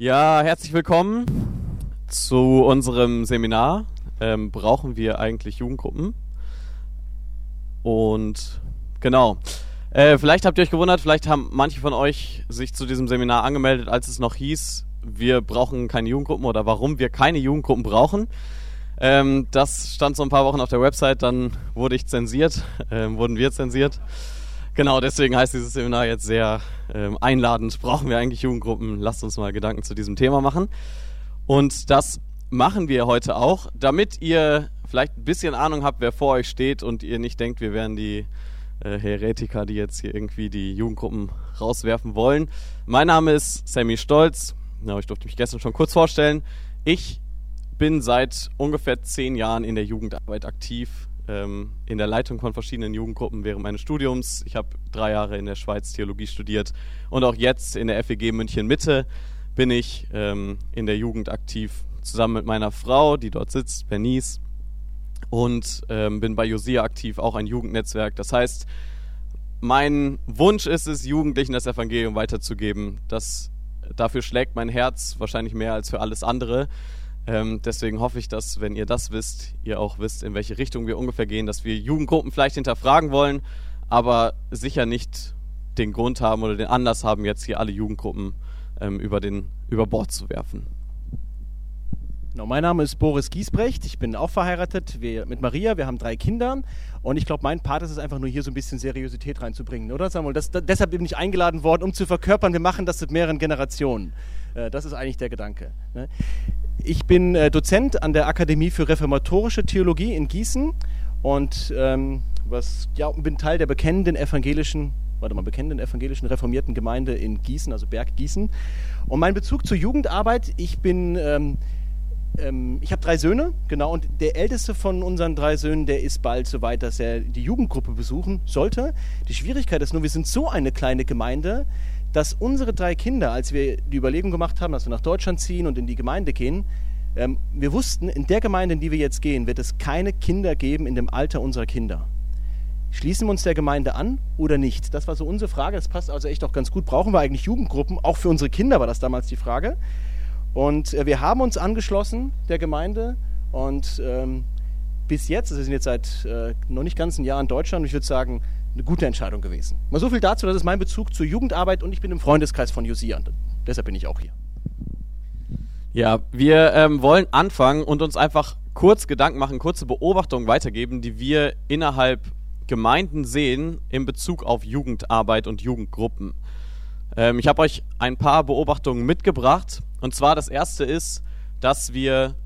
Ja, herzlich willkommen zu unserem Seminar. Ähm, brauchen wir eigentlich Jugendgruppen? Und genau. Äh, vielleicht habt ihr euch gewundert, vielleicht haben manche von euch sich zu diesem Seminar angemeldet, als es noch hieß, wir brauchen keine Jugendgruppen oder warum wir keine Jugendgruppen brauchen. Ähm, das stand so ein paar Wochen auf der Website, dann wurde ich zensiert, ähm, wurden wir zensiert. Genau, deswegen heißt dieses Seminar jetzt sehr ähm, einladend. Brauchen wir eigentlich Jugendgruppen? Lasst uns mal Gedanken zu diesem Thema machen. Und das machen wir heute auch, damit ihr vielleicht ein bisschen Ahnung habt, wer vor euch steht und ihr nicht denkt, wir wären die äh, Heretiker, die jetzt hier irgendwie die Jugendgruppen rauswerfen wollen. Mein Name ist Sammy Stolz. Ja, ich durfte mich gestern schon kurz vorstellen. Ich bin seit ungefähr zehn Jahren in der Jugendarbeit aktiv ähm, in der Leitung von verschiedenen Jugendgruppen während meines Studiums. Ich habe drei Jahre in der Schweiz Theologie studiert und auch jetzt in der FEG München Mitte bin ich ähm, in der Jugend aktiv, zusammen mit meiner Frau, die dort sitzt, Bernice, und ähm, bin bei Josia aktiv, auch ein Jugendnetzwerk. Das heißt, mein Wunsch ist es, Jugendlichen das Evangelium weiterzugeben. Das, dafür schlägt mein Herz wahrscheinlich mehr als für alles andere. Ähm, deswegen hoffe ich, dass, wenn ihr das wisst, ihr auch wisst, in welche Richtung wir ungefähr gehen, dass wir Jugendgruppen vielleicht hinterfragen wollen, aber sicher nicht den Grund haben oder den Anlass haben, jetzt hier alle Jugendgruppen ähm, über, den, über Bord zu werfen. Genau, mein Name ist Boris Giesbrecht, ich bin auch verheiratet wir, mit Maria, wir haben drei Kinder und ich glaube, mein Part ist es einfach nur hier so ein bisschen Seriosität reinzubringen, oder Samuel? Das, das, deshalb bin ich eingeladen worden, um zu verkörpern, wir machen das mit mehreren Generationen. Äh, das ist eigentlich der Gedanke. Ne? Ich bin äh, Dozent an der Akademie für reformatorische Theologie in Gießen und ähm, was, ja, bin Teil der bekennenden evangelischen, warte mal, bekennenden evangelischen reformierten Gemeinde in Gießen, also Berg Gießen. Und mein Bezug zur Jugendarbeit, ich bin, ähm, ähm, ich habe drei Söhne, genau, und der älteste von unseren drei Söhnen, der ist bald so weit, dass er die Jugendgruppe besuchen sollte. Die Schwierigkeit ist nur, wir sind so eine kleine Gemeinde, dass unsere drei Kinder, als wir die Überlegung gemacht haben, dass wir nach Deutschland ziehen und in die Gemeinde gehen, ähm, wir wussten, in der Gemeinde, in die wir jetzt gehen, wird es keine Kinder geben in dem Alter unserer Kinder. Schließen wir uns der Gemeinde an oder nicht? Das war so unsere Frage. Das passt also echt auch ganz gut. Brauchen wir eigentlich Jugendgruppen? Auch für unsere Kinder war das damals die Frage. Und äh, wir haben uns angeschlossen der Gemeinde und ähm, bis jetzt, also wir sind jetzt seit äh, noch nicht ganz ein Jahr in Deutschland, ich würde sagen, eine gute Entscheidung gewesen. Mal so viel dazu, das ist mein Bezug zur Jugendarbeit und ich bin im Freundeskreis von Josia. Deshalb bin ich auch hier. Ja, wir ähm, wollen anfangen und uns einfach kurz Gedanken machen, kurze Beobachtungen weitergeben, die wir innerhalb Gemeinden sehen in Bezug auf Jugendarbeit und Jugendgruppen. Ähm, ich habe euch ein paar Beobachtungen mitgebracht. Und zwar das erste ist, dass wir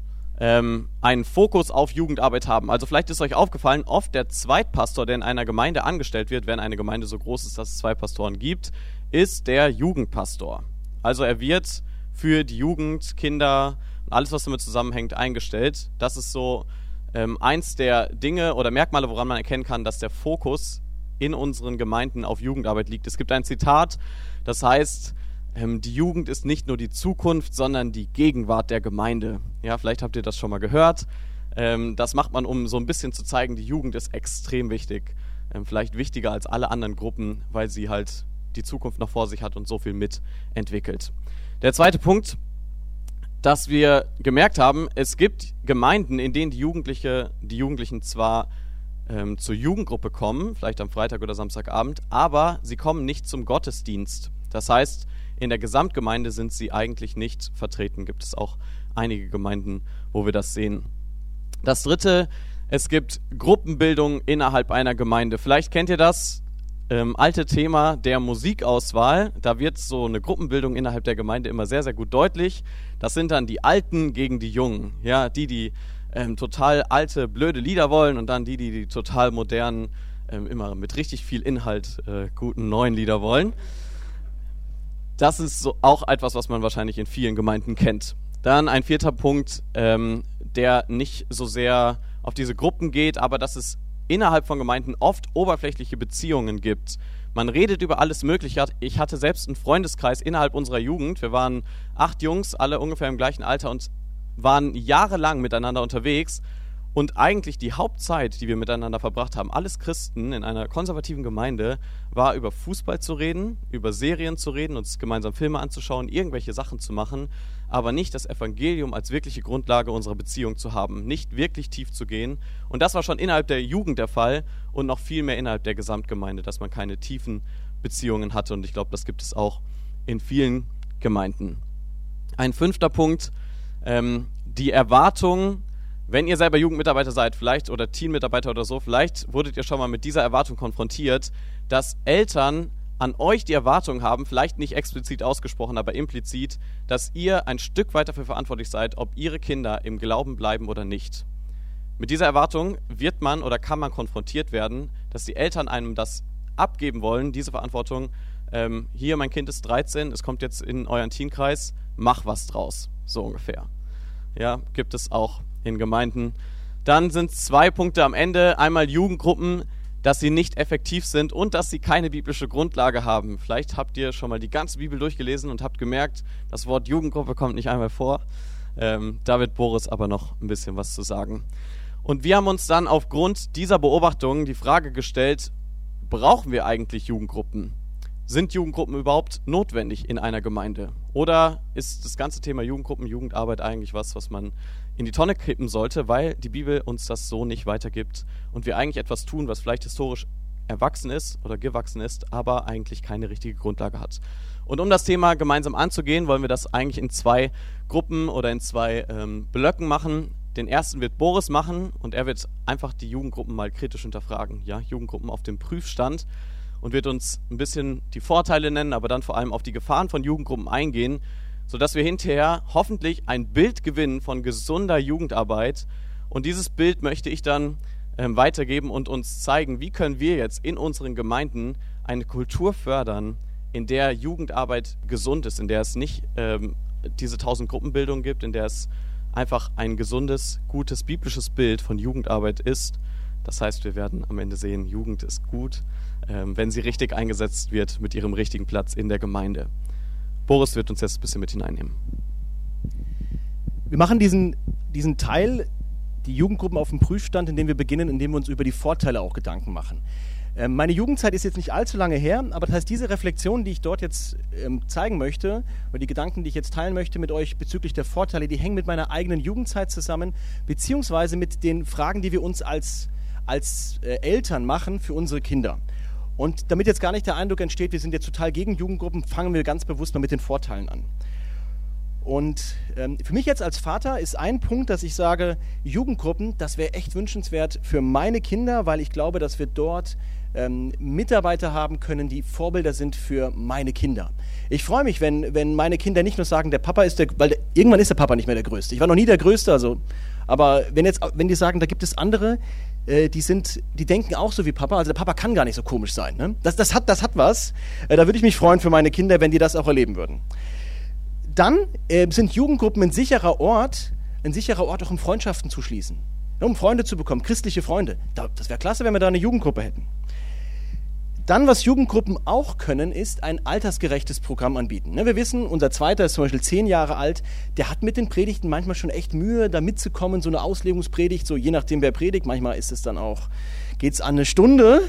ähm, einen Fokus auf Jugendarbeit haben. Also vielleicht ist euch aufgefallen, oft der Zweitpastor, der in einer Gemeinde angestellt wird, wenn eine Gemeinde so groß ist, dass es zwei Pastoren gibt, ist der Jugendpastor. Also er wird für die Jugend, Kinder und alles, was damit zusammenhängt, eingestellt. Das ist so ähm, eins der Dinge oder Merkmale, woran man erkennen kann, dass der Fokus in unseren Gemeinden auf Jugendarbeit liegt. Es gibt ein Zitat, das heißt, die Jugend ist nicht nur die Zukunft, sondern die Gegenwart der Gemeinde. Ja, vielleicht habt ihr das schon mal gehört. Ähm, das macht man, um so ein bisschen zu zeigen, die Jugend ist extrem wichtig. Ähm, vielleicht wichtiger als alle anderen Gruppen, weil sie halt die Zukunft noch vor sich hat und so viel mitentwickelt. Der zweite Punkt, dass wir gemerkt haben, es gibt Gemeinden, in denen die, Jugendliche, die Jugendlichen zwar ähm, zur Jugendgruppe kommen, vielleicht am Freitag oder Samstagabend, aber sie kommen nicht zum Gottesdienst. Das heißt, in der Gesamtgemeinde sind sie eigentlich nicht vertreten. Gibt es auch einige Gemeinden, wo wir das sehen. Das dritte, es gibt Gruppenbildung innerhalb einer Gemeinde. Vielleicht kennt ihr das ähm, alte Thema der Musikauswahl. Da wird so eine Gruppenbildung innerhalb der Gemeinde immer sehr, sehr gut deutlich. Das sind dann die Alten gegen die Jungen. Ja, die, die ähm, total alte, blöde Lieder wollen und dann die, die die total modernen, ähm, immer mit richtig viel Inhalt äh, guten neuen Lieder wollen das ist so auch etwas, was man wahrscheinlich in vielen Gemeinden kennt. Dann ein vierter Punkt, ähm, der nicht so sehr auf diese Gruppen geht, aber dass es innerhalb von Gemeinden oft oberflächliche Beziehungen gibt. Man redet über alles Mögliche. Ich hatte selbst einen Freundeskreis innerhalb unserer Jugend. Wir waren acht Jungs, alle ungefähr im gleichen Alter und waren jahrelang miteinander unterwegs. Und eigentlich die Hauptzeit, die wir miteinander verbracht haben, alles Christen in einer konservativen Gemeinde, war über Fußball zu reden, über Serien zu reden, uns gemeinsam Filme anzuschauen, irgendwelche Sachen zu machen, aber nicht das Evangelium als wirkliche Grundlage unserer Beziehung zu haben, nicht wirklich tief zu gehen. Und das war schon innerhalb der Jugend der Fall und noch viel mehr innerhalb der Gesamtgemeinde, dass man keine tiefen Beziehungen hatte. Und ich glaube, das gibt es auch in vielen Gemeinden. Ein fünfter Punkt, ähm, die Erwartung, wenn ihr selber Jugendmitarbeiter seid, vielleicht oder Teammitarbeiter oder so, vielleicht wurdet ihr schon mal mit dieser Erwartung konfrontiert, dass Eltern an euch die Erwartung haben, vielleicht nicht explizit ausgesprochen, aber implizit, dass ihr ein Stück weit dafür verantwortlich seid, ob ihre Kinder im Glauben bleiben oder nicht. Mit dieser Erwartung wird man oder kann man konfrontiert werden, dass die Eltern einem das abgeben wollen, diese Verantwortung. Ähm, hier, mein Kind ist 13, es kommt jetzt in euren Teenkreis, mach was draus, so ungefähr. Ja, gibt es auch in Gemeinden. Dann sind zwei Punkte am Ende. Einmal Jugendgruppen, dass sie nicht effektiv sind und dass sie keine biblische Grundlage haben. Vielleicht habt ihr schon mal die ganze Bibel durchgelesen und habt gemerkt, das Wort Jugendgruppe kommt nicht einmal vor. Ähm, da wird Boris aber noch ein bisschen was zu sagen. Und wir haben uns dann aufgrund dieser Beobachtungen die Frage gestellt, brauchen wir eigentlich Jugendgruppen? Sind Jugendgruppen überhaupt notwendig in einer Gemeinde? Oder ist das ganze Thema Jugendgruppen, Jugendarbeit eigentlich was, was man in die Tonne kippen sollte, weil die Bibel uns das so nicht weitergibt und wir eigentlich etwas tun, was vielleicht historisch erwachsen ist oder gewachsen ist, aber eigentlich keine richtige Grundlage hat. Und um das Thema gemeinsam anzugehen, wollen wir das eigentlich in zwei Gruppen oder in zwei ähm, Blöcken machen. Den ersten wird Boris machen und er wird einfach die Jugendgruppen mal kritisch hinterfragen. Ja, Jugendgruppen auf dem Prüfstand und wird uns ein bisschen die Vorteile nennen, aber dann vor allem auf die Gefahren von Jugendgruppen eingehen sodass wir hinterher hoffentlich ein Bild gewinnen von gesunder Jugendarbeit. Und dieses Bild möchte ich dann ähm, weitergeben und uns zeigen, wie können wir jetzt in unseren Gemeinden eine Kultur fördern, in der Jugendarbeit gesund ist, in der es nicht ähm, diese tausend Gruppenbildung gibt, in der es einfach ein gesundes, gutes biblisches Bild von Jugendarbeit ist. Das heißt, wir werden am Ende sehen, Jugend ist gut, wenn sie richtig eingesetzt wird mit ihrem richtigen Platz in der Gemeinde. Boris wird uns jetzt ein bisschen mit hineinnehmen. Wir machen diesen, diesen Teil, die Jugendgruppen auf dem Prüfstand, indem wir beginnen, indem wir uns über die Vorteile auch Gedanken machen. Ähm, meine Jugendzeit ist jetzt nicht allzu lange her, aber das heißt, diese Reflexion, die ich dort jetzt ähm, zeigen möchte, oder die Gedanken, die ich jetzt teilen möchte mit euch bezüglich der Vorteile, die hängen mit meiner eigenen Jugendzeit zusammen, beziehungsweise mit den Fragen, die wir uns als, als äh, Eltern machen für unsere Kinder. Und damit jetzt gar nicht der Eindruck entsteht, wir sind jetzt total gegen Jugendgruppen, fangen wir ganz bewusst mal mit den Vorteilen an. Und ähm, für mich jetzt als Vater ist ein Punkt, dass ich sage, Jugendgruppen, das wäre echt wünschenswert für meine Kinder, weil ich glaube, dass wir dort ähm, Mitarbeiter haben können, die Vorbilder sind für meine Kinder. Ich freue mich, wenn, wenn meine Kinder nicht nur sagen, der Papa ist der, weil der, irgendwann ist der Papa nicht mehr der Größte. Ich war noch nie der Größte, also, aber wenn jetzt, wenn die sagen, da gibt es andere, äh, die sind, die denken auch so wie Papa. Also der Papa kann gar nicht so komisch sein. Ne? Das, das, hat, das hat was. Äh, da würde ich mich freuen für meine Kinder, wenn die das auch erleben würden. Dann äh, sind Jugendgruppen ein sicherer Ort, ein sicherer Ort auch um Freundschaften zu schließen. Um Freunde zu bekommen, christliche Freunde. das wäre klasse, wenn wir da eine Jugendgruppe hätten. Dann, was Jugendgruppen auch können, ist ein altersgerechtes Programm anbieten. Ne, wir wissen, unser Zweiter ist zum Beispiel zehn Jahre alt, der hat mit den Predigten manchmal schon echt Mühe, da mitzukommen, so eine Auslegungspredigt, so je nachdem wer predigt, manchmal ist es dann auch, geht es an eine Stunde.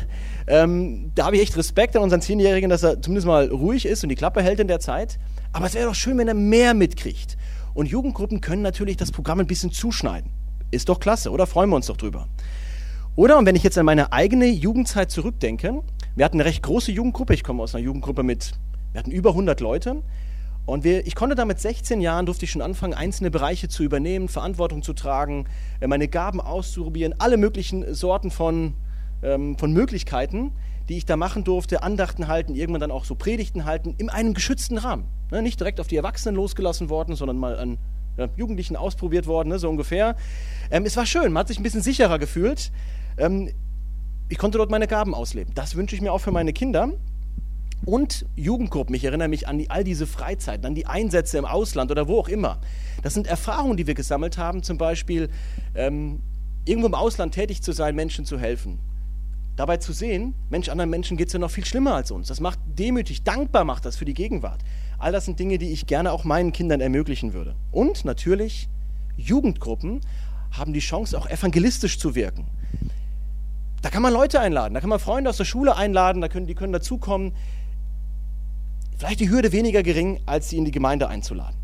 Ähm, da habe ich echt Respekt an unseren Zehnjährigen, dass er zumindest mal ruhig ist und die Klappe hält in der Zeit. Aber es wäre doch schön, wenn er mehr mitkriegt. Und Jugendgruppen können natürlich das Programm ein bisschen zuschneiden. Ist doch klasse, oder? Freuen wir uns doch drüber. Oder, und wenn ich jetzt an meine eigene Jugendzeit zurückdenke, wir hatten eine recht große Jugendgruppe. Ich komme aus einer Jugendgruppe mit, wir hatten über 100 Leute. Und wir, ich konnte da mit 16 Jahren, durfte ich schon anfangen, einzelne Bereiche zu übernehmen, Verantwortung zu tragen, äh, meine Gaben auszuprobieren, alle möglichen Sorten von, ähm, von Möglichkeiten, die ich da machen durfte, Andachten halten, irgendwann dann auch so Predigten halten, in einem geschützten Rahmen. Ne, nicht direkt auf die Erwachsenen losgelassen worden, sondern mal an ja, Jugendlichen ausprobiert worden, ne, so ungefähr. Ähm, es war schön, man hat sich ein bisschen sicherer gefühlt. Ähm, ich konnte dort meine Gaben ausleben. Das wünsche ich mir auch für meine Kinder. Und Jugendgruppen, ich erinnere mich an die, all diese Freizeiten, an die Einsätze im Ausland oder wo auch immer. Das sind Erfahrungen, die wir gesammelt haben, zum Beispiel ähm, irgendwo im Ausland tätig zu sein, Menschen zu helfen. Dabei zu sehen, Mensch, anderen Menschen geht es ja noch viel schlimmer als uns. Das macht demütig, dankbar macht das für die Gegenwart. All das sind Dinge, die ich gerne auch meinen Kindern ermöglichen würde. Und natürlich, Jugendgruppen haben die Chance, auch evangelistisch zu wirken. Da kann man Leute einladen, da kann man Freunde aus der Schule einladen, da können, die können dazukommen. Vielleicht die Hürde weniger gering, als sie in die Gemeinde einzuladen.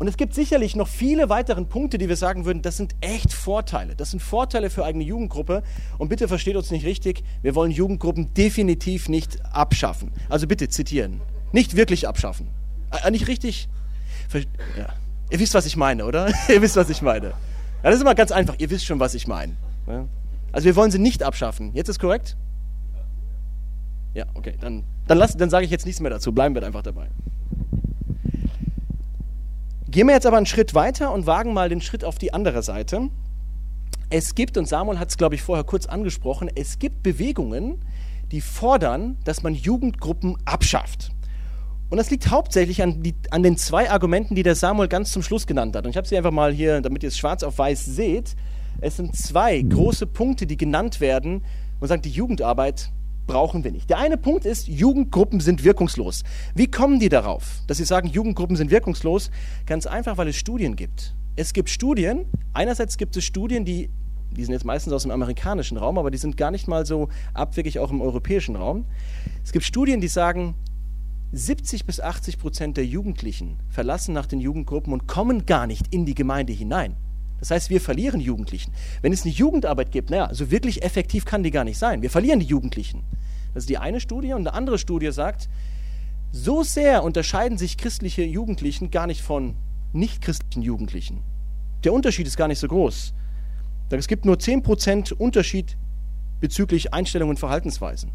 Und es gibt sicherlich noch viele weitere Punkte, die wir sagen würden, das sind echt Vorteile. Das sind Vorteile für eigene Jugendgruppe. Und bitte versteht uns nicht richtig, wir wollen Jugendgruppen definitiv nicht abschaffen. Also bitte zitieren. Nicht wirklich abschaffen. Äh, nicht richtig. Ja. Ihr wisst, was ich meine, oder? Ihr wisst, was ich meine. Ja, das ist immer ganz einfach. Ihr wisst schon, was ich meine. Ja? Also wir wollen sie nicht abschaffen. Jetzt ist korrekt? Ja, okay. Dann, dann, dann sage ich jetzt nichts mehr dazu. Bleiben wir einfach dabei. Gehen wir jetzt aber einen Schritt weiter und wagen mal den Schritt auf die andere Seite. Es gibt, und Samuel hat es, glaube ich, vorher kurz angesprochen, es gibt Bewegungen, die fordern, dass man Jugendgruppen abschafft. Und das liegt hauptsächlich an, die, an, den zwei Argumenten, die der Samuel ganz zum Schluss genannt hat. Und ich habe sie einfach mal hier, damit ihr es schwarz auf weiß seht. Es sind zwei große Punkte, die genannt werden und sagt, die Jugendarbeit brauchen wir nicht. Der eine Punkt ist, Jugendgruppen sind wirkungslos. Wie kommen die darauf, dass sie sagen, Jugendgruppen sind wirkungslos? Ganz einfach, weil es Studien gibt. Es gibt Studien, einerseits gibt es Studien, die, die sind jetzt meistens aus dem amerikanischen Raum, aber die sind gar nicht mal so abwegig auch im europäischen Raum. Es gibt Studien, die sagen, 70 bis 80 Prozent der Jugendlichen verlassen nach den Jugendgruppen und kommen gar nicht in die Gemeinde hinein. Das heißt, wir verlieren Jugendlichen. Wenn es eine Jugendarbeit gibt, naja, so wirklich effektiv kann die gar nicht sein. Wir verlieren die Jugendlichen. Das ist die eine Studie. Und eine andere Studie sagt, so sehr unterscheiden sich christliche Jugendlichen gar nicht von nichtchristlichen Jugendlichen. Der Unterschied ist gar nicht so groß. Es gibt nur 10% Unterschied bezüglich Einstellungen und Verhaltensweisen.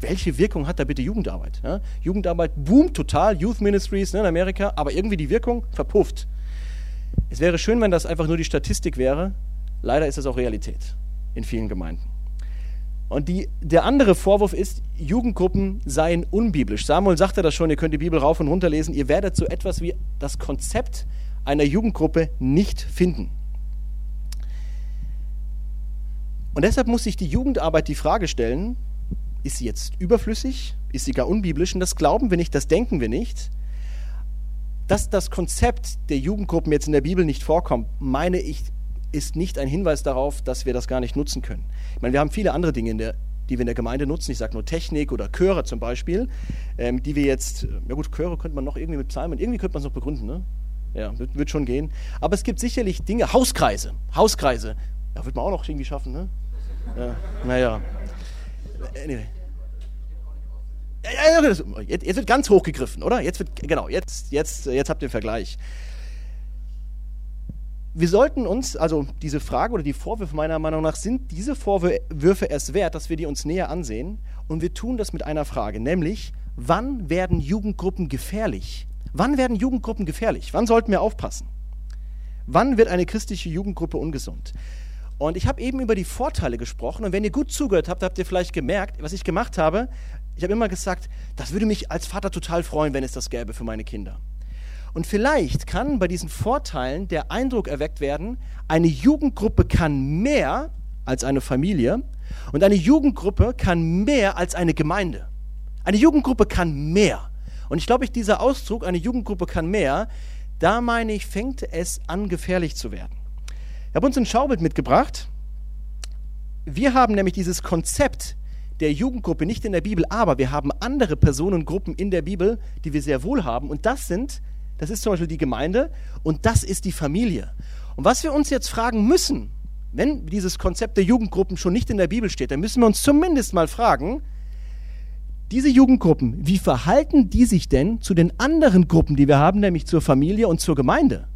Welche Wirkung hat da bitte Jugendarbeit? Ja? Jugendarbeit boomt total, Youth Ministries ne, in Amerika, aber irgendwie die Wirkung verpufft. Es wäre schön, wenn das einfach nur die Statistik wäre. Leider ist das auch Realität in vielen Gemeinden. Und die, der andere Vorwurf ist, Jugendgruppen seien unbiblisch. Samuel sagte das schon, ihr könnt die Bibel rauf und runter lesen. Ihr werdet so etwas wie das Konzept einer Jugendgruppe nicht finden. Und deshalb muss sich die Jugendarbeit die Frage stellen, ist sie jetzt überflüssig? Ist sie gar unbiblisch? Und das glauben wir nicht, das denken wir nicht dass das Konzept der Jugendgruppen jetzt in der Bibel nicht vorkommt, meine ich, ist nicht ein Hinweis darauf, dass wir das gar nicht nutzen können. Ich meine, wir haben viele andere Dinge, der, die wir in der Gemeinde nutzen. Ich sage nur Technik oder Chöre zum Beispiel, ähm, die wir jetzt, ja gut, Chöre könnte man noch irgendwie mit Psalmen, irgendwie könnte man es noch begründen, ne? Ja, wird, wird, schon gehen. Aber es gibt sicherlich Dinge, Hauskreise, Hauskreise, ja, wird man auch noch irgendwie schaffen, ne? Ja, naja. Anyway. Jetzt, wird ganz hoch gegriffen, oder? Jetzt wird, genau, jetzt, jetzt, jetzt habt ihr den Vergleich. Wir sollten uns, also diese Frage oder die Vorwürfe meiner Meinung nach, sind diese Vorwürfe erst wert, dass wir die uns näher ansehen. Und wir tun das mit einer Frage, nämlich, wann werden Jugendgruppen gefährlich? Wann werden Jugendgruppen gefährlich? Wann sollten wir aufpassen? Wann wird eine christliche Jugendgruppe ungesund? Und ich habe eben über die Vorteile gesprochen. Und wenn ihr gut zugehört habt, habt ihr vielleicht gemerkt, was ich gemacht habe. Ich habe immer gesagt, das würde mich als Vater total freuen, wenn es das gäbe für meine Kinder. Und vielleicht kann bei diesen Vorteilen der Eindruck erweckt werden, eine Jugendgruppe kann mehr als eine Familie und eine Jugendgruppe kann mehr als eine Gemeinde. Eine Jugendgruppe kann mehr. Und ich glaube, dieser Ausdruck, eine Jugendgruppe kann mehr, da meine ich, fängt es an, gefährlich zu werden. Ich habe uns ein Schaubild mitgebracht. Wir haben nämlich dieses Konzept der Jugendgruppe nicht in der Bibel, aber wir haben andere Personengruppen in der Bibel, die wir sehr wohl haben. Und das sind, das ist zum Beispiel die Gemeinde und das ist die Familie. Und was wir uns jetzt fragen müssen, wenn dieses Konzept der Jugendgruppen schon nicht in der Bibel steht, dann müssen wir uns zumindest mal fragen, diese Jugendgruppen, wie verhalten die sich denn zu den anderen Gruppen, die wir haben, nämlich zur Familie und zur Gemeinde?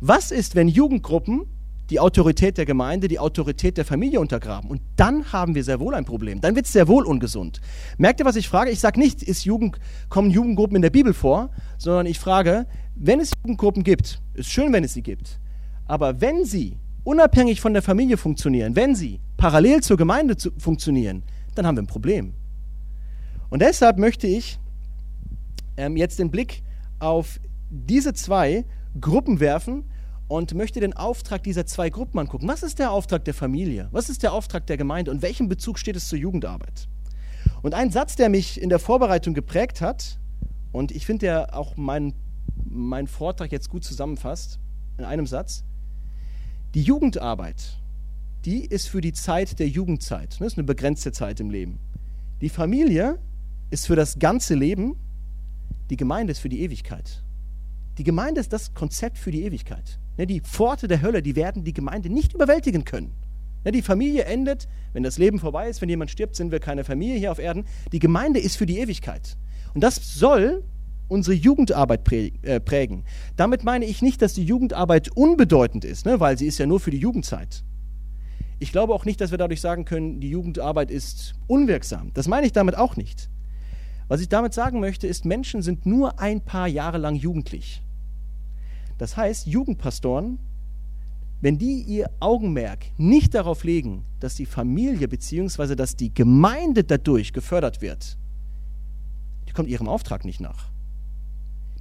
Was ist, wenn Jugendgruppen die Autorität der Gemeinde, die Autorität der Familie untergraben. Und dann haben wir sehr wohl ein Problem. Dann wird es sehr wohl ungesund. Merkt ihr, was ich frage? Ich sage nicht, ist Jugend, kommen Jugendgruppen in der Bibel vor, sondern ich frage, wenn es Jugendgruppen gibt, ist schön, wenn es sie gibt, aber wenn sie unabhängig von der Familie funktionieren, wenn sie parallel zur Gemeinde zu funktionieren, dann haben wir ein Problem. Und deshalb möchte ich ähm, jetzt den Blick auf diese zwei Gruppen werfen, und möchte den Auftrag dieser zwei Gruppen angucken. Was ist der Auftrag der Familie? Was ist der Auftrag der Gemeinde? Und welchen Bezug steht es zur Jugendarbeit? Und ein Satz, der mich in der Vorbereitung geprägt hat, und ich finde, der auch meinen mein Vortrag jetzt gut zusammenfasst, in einem Satz. Die Jugendarbeit, die ist für die Zeit der Jugendzeit. Das ist eine begrenzte Zeit im Leben. Die Familie ist für das ganze Leben, die Gemeinde ist für die Ewigkeit. Die Gemeinde ist das Konzept für die Ewigkeit. Ne, die Pforte der Hölle, die werden die Gemeinde nicht überwältigen können. Ne, die Familie endet, wenn das Leben vorbei ist, wenn jemand stirbt, sind wir keine Familie hier auf Erden. Die Gemeinde ist für die Ewigkeit. Und das soll unsere Jugendarbeit äh, prägen. Damit meine ich nicht, dass die Jugendarbeit unbedeutend ist, ne, weil sie ist ja nur für die Jugendzeit. Ich glaube auch nicht, dass wir dadurch sagen können, die Jugendarbeit ist unwirksam. Das meine ich damit auch nicht. Was ich damit sagen möchte, ist, Menschen sind nur ein paar Jahre lang jugendlich. Das heißt, Jugendpastoren, wenn die ihr Augenmerk nicht darauf legen, dass die Familie bzw. dass die Gemeinde dadurch gefördert wird, die kommt ihrem Auftrag nicht nach.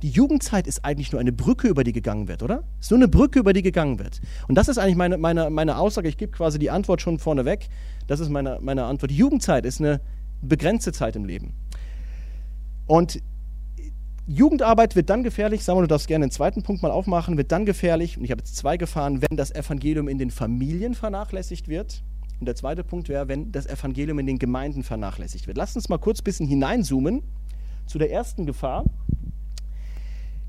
Die Jugendzeit ist eigentlich nur eine Brücke, über die gegangen wird, oder? Es ist nur eine Brücke, über die gegangen wird. Und das ist eigentlich meine, meine, meine Aussage. Ich gebe quasi die Antwort schon vorneweg. Das ist meine, meine Antwort. Die Jugendzeit ist eine begrenzte Zeit im Leben. Und Jugendarbeit wird dann gefährlich, Samuel, du darfst gerne den zweiten Punkt mal aufmachen, wird dann gefährlich, und ich habe jetzt zwei gefahren, wenn das Evangelium in den Familien vernachlässigt wird. Und der zweite Punkt wäre, wenn das Evangelium in den Gemeinden vernachlässigt wird. Lass uns mal kurz ein bisschen hineinzoomen zu der ersten Gefahr.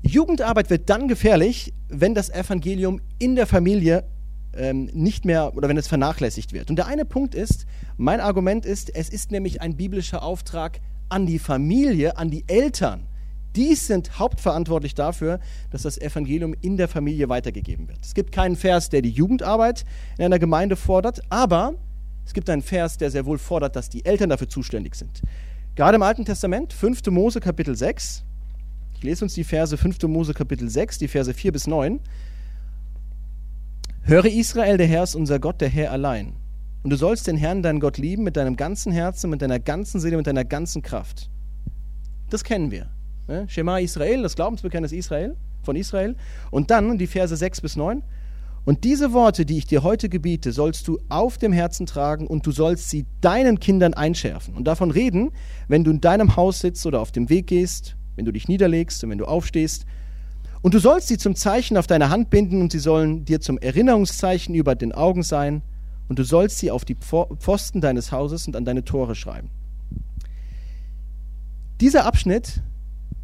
Jugendarbeit wird dann gefährlich, wenn das Evangelium in der Familie ähm, nicht mehr oder wenn es vernachlässigt wird. Und der eine Punkt ist, mein Argument ist, es ist nämlich ein biblischer Auftrag, an die Familie, an die Eltern. Die sind hauptverantwortlich dafür, dass das Evangelium in der Familie weitergegeben wird. Es gibt keinen Vers, der die Jugendarbeit in einer Gemeinde fordert, aber es gibt einen Vers, der sehr wohl fordert, dass die Eltern dafür zuständig sind. Gerade im Alten Testament, 5. Mose Kapitel 6, ich lese uns die Verse 5. Mose Kapitel 6, die Verse 4 bis 9. Höre Israel, der Herr ist unser Gott, der Herr allein. Und du sollst den Herrn, deinen Gott, lieben mit deinem ganzen Herzen, mit deiner ganzen Seele, mit deiner ganzen Kraft. Das kennen wir. Ne? Shema Israel, das Glaubensbekenntnis Israel, von Israel. Und dann die Verse 6 bis 9. Und diese Worte, die ich dir heute gebiete, sollst du auf dem Herzen tragen und du sollst sie deinen Kindern einschärfen. Und davon reden, wenn du in deinem Haus sitzt oder auf dem Weg gehst, wenn du dich niederlegst und wenn du aufstehst. Und du sollst sie zum Zeichen auf deine Hand binden und sie sollen dir zum Erinnerungszeichen über den Augen sein und du sollst sie auf die Pfosten deines Hauses und an deine Tore schreiben. Dieser Abschnitt,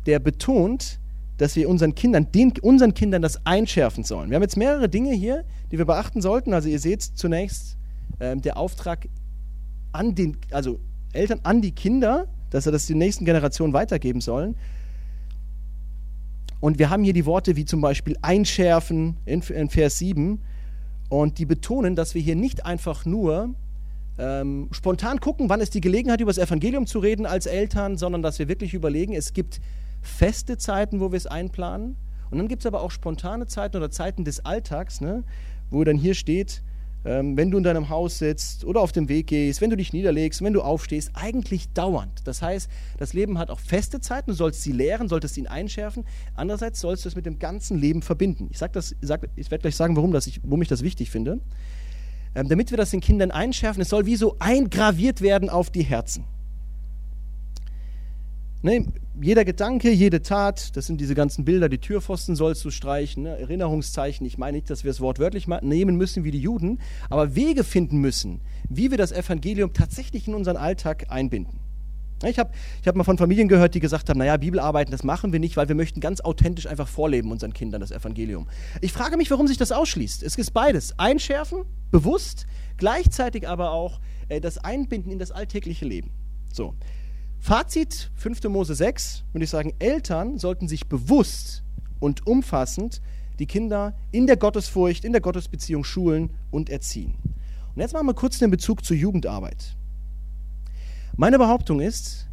der betont, dass wir unseren Kindern, den, unseren Kindern das einschärfen sollen. Wir haben jetzt mehrere Dinge hier, die wir beachten sollten. Also ihr seht zunächst äh, der Auftrag an den, also Eltern an die Kinder, dass sie das die nächsten Generationen weitergeben sollen. Und wir haben hier die Worte wie zum Beispiel einschärfen in, in Vers 7 und die betonen, dass wir hier nicht einfach nur ähm, spontan gucken, wann ist die Gelegenheit, über das Evangelium zu reden als Eltern, sondern dass wir wirklich überlegen, es gibt feste Zeiten, wo wir es einplanen. Und dann gibt es aber auch spontane Zeiten oder Zeiten des Alltags, ne, wo dann hier steht, ähm, wenn du in deinem Haus sitzt oder auf dem Weg gehst, wenn du dich niederlegst, wenn du aufstehst, eigentlich dauernd. Das heißt, das Leben hat auch feste Zeiten, du sollst sie lehren, solltest ihn einschärfen. Andererseits sollst du es mit dem ganzen Leben verbinden. Ich, sag sag, ich werde gleich sagen, warum, das ich, warum ich das wichtig finde. Ähm, damit wir das den Kindern einschärfen, es soll wie so eingraviert werden auf die Herzen. Ne, jeder Gedanke, jede Tat, das sind diese ganzen Bilder, die Türpfosten sollst du streichen, ne, Erinnerungszeichen. Ich meine nicht, dass wir es wortwörtlich nehmen müssen wie die Juden, aber Wege finden müssen, wie wir das Evangelium tatsächlich in unseren Alltag einbinden. Ich habe ich hab mal von Familien gehört, die gesagt haben, naja, Bibelarbeiten, das machen wir nicht, weil wir möchten ganz authentisch einfach vorleben unseren Kindern das Evangelium. Ich frage mich, warum sich das ausschließt. Es ist beides. Einschärfen, bewusst, gleichzeitig aber auch äh, das Einbinden in das alltägliche Leben. So. Fazit 5. Mose 6, würde ich sagen, Eltern sollten sich bewusst und umfassend die Kinder in der Gottesfurcht, in der Gottesbeziehung schulen und erziehen. Und jetzt machen wir kurz den Bezug zur Jugendarbeit. Meine Behauptung ist,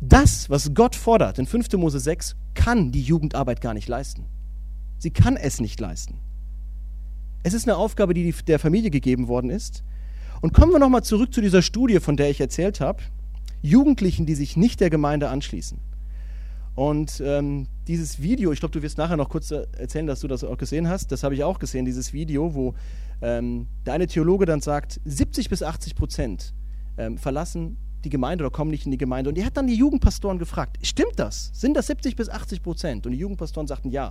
das, was Gott fordert in 5. Mose 6, kann die Jugendarbeit gar nicht leisten. Sie kann es nicht leisten. Es ist eine Aufgabe, die der Familie gegeben worden ist. Und kommen wir nochmal zurück zu dieser Studie, von der ich erzählt habe. Jugendlichen, die sich nicht der Gemeinde anschließen. Und ähm, dieses Video, ich glaube, du wirst nachher noch kurz erzählen, dass du das auch gesehen hast. Das habe ich auch gesehen, dieses Video, wo ähm, der Theologe dann sagt, 70 bis 80 Prozent ähm, verlassen die Gemeinde oder kommen nicht in die Gemeinde. Und er hat dann die Jugendpastoren gefragt, stimmt das? Sind das 70 bis 80 Prozent? Und die Jugendpastoren sagten ja.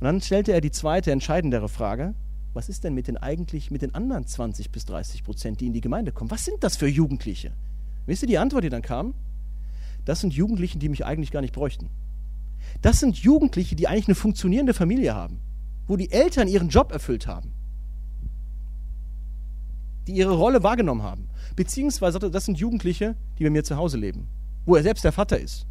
Und dann stellte er die zweite, entscheidendere Frage, was ist denn mit den eigentlich mit den anderen 20 bis 30 Prozent, die in die Gemeinde kommen? Was sind das für Jugendliche? Wisst ihr die Antwort, die dann kam? Das sind Jugendliche, die mich eigentlich gar nicht bräuchten. Das sind Jugendliche, die eigentlich eine funktionierende Familie haben, wo die Eltern ihren Job erfüllt haben, die ihre Rolle wahrgenommen haben. Beziehungsweise das sind Jugendliche, die bei mir zu Hause leben, wo er selbst der Vater ist.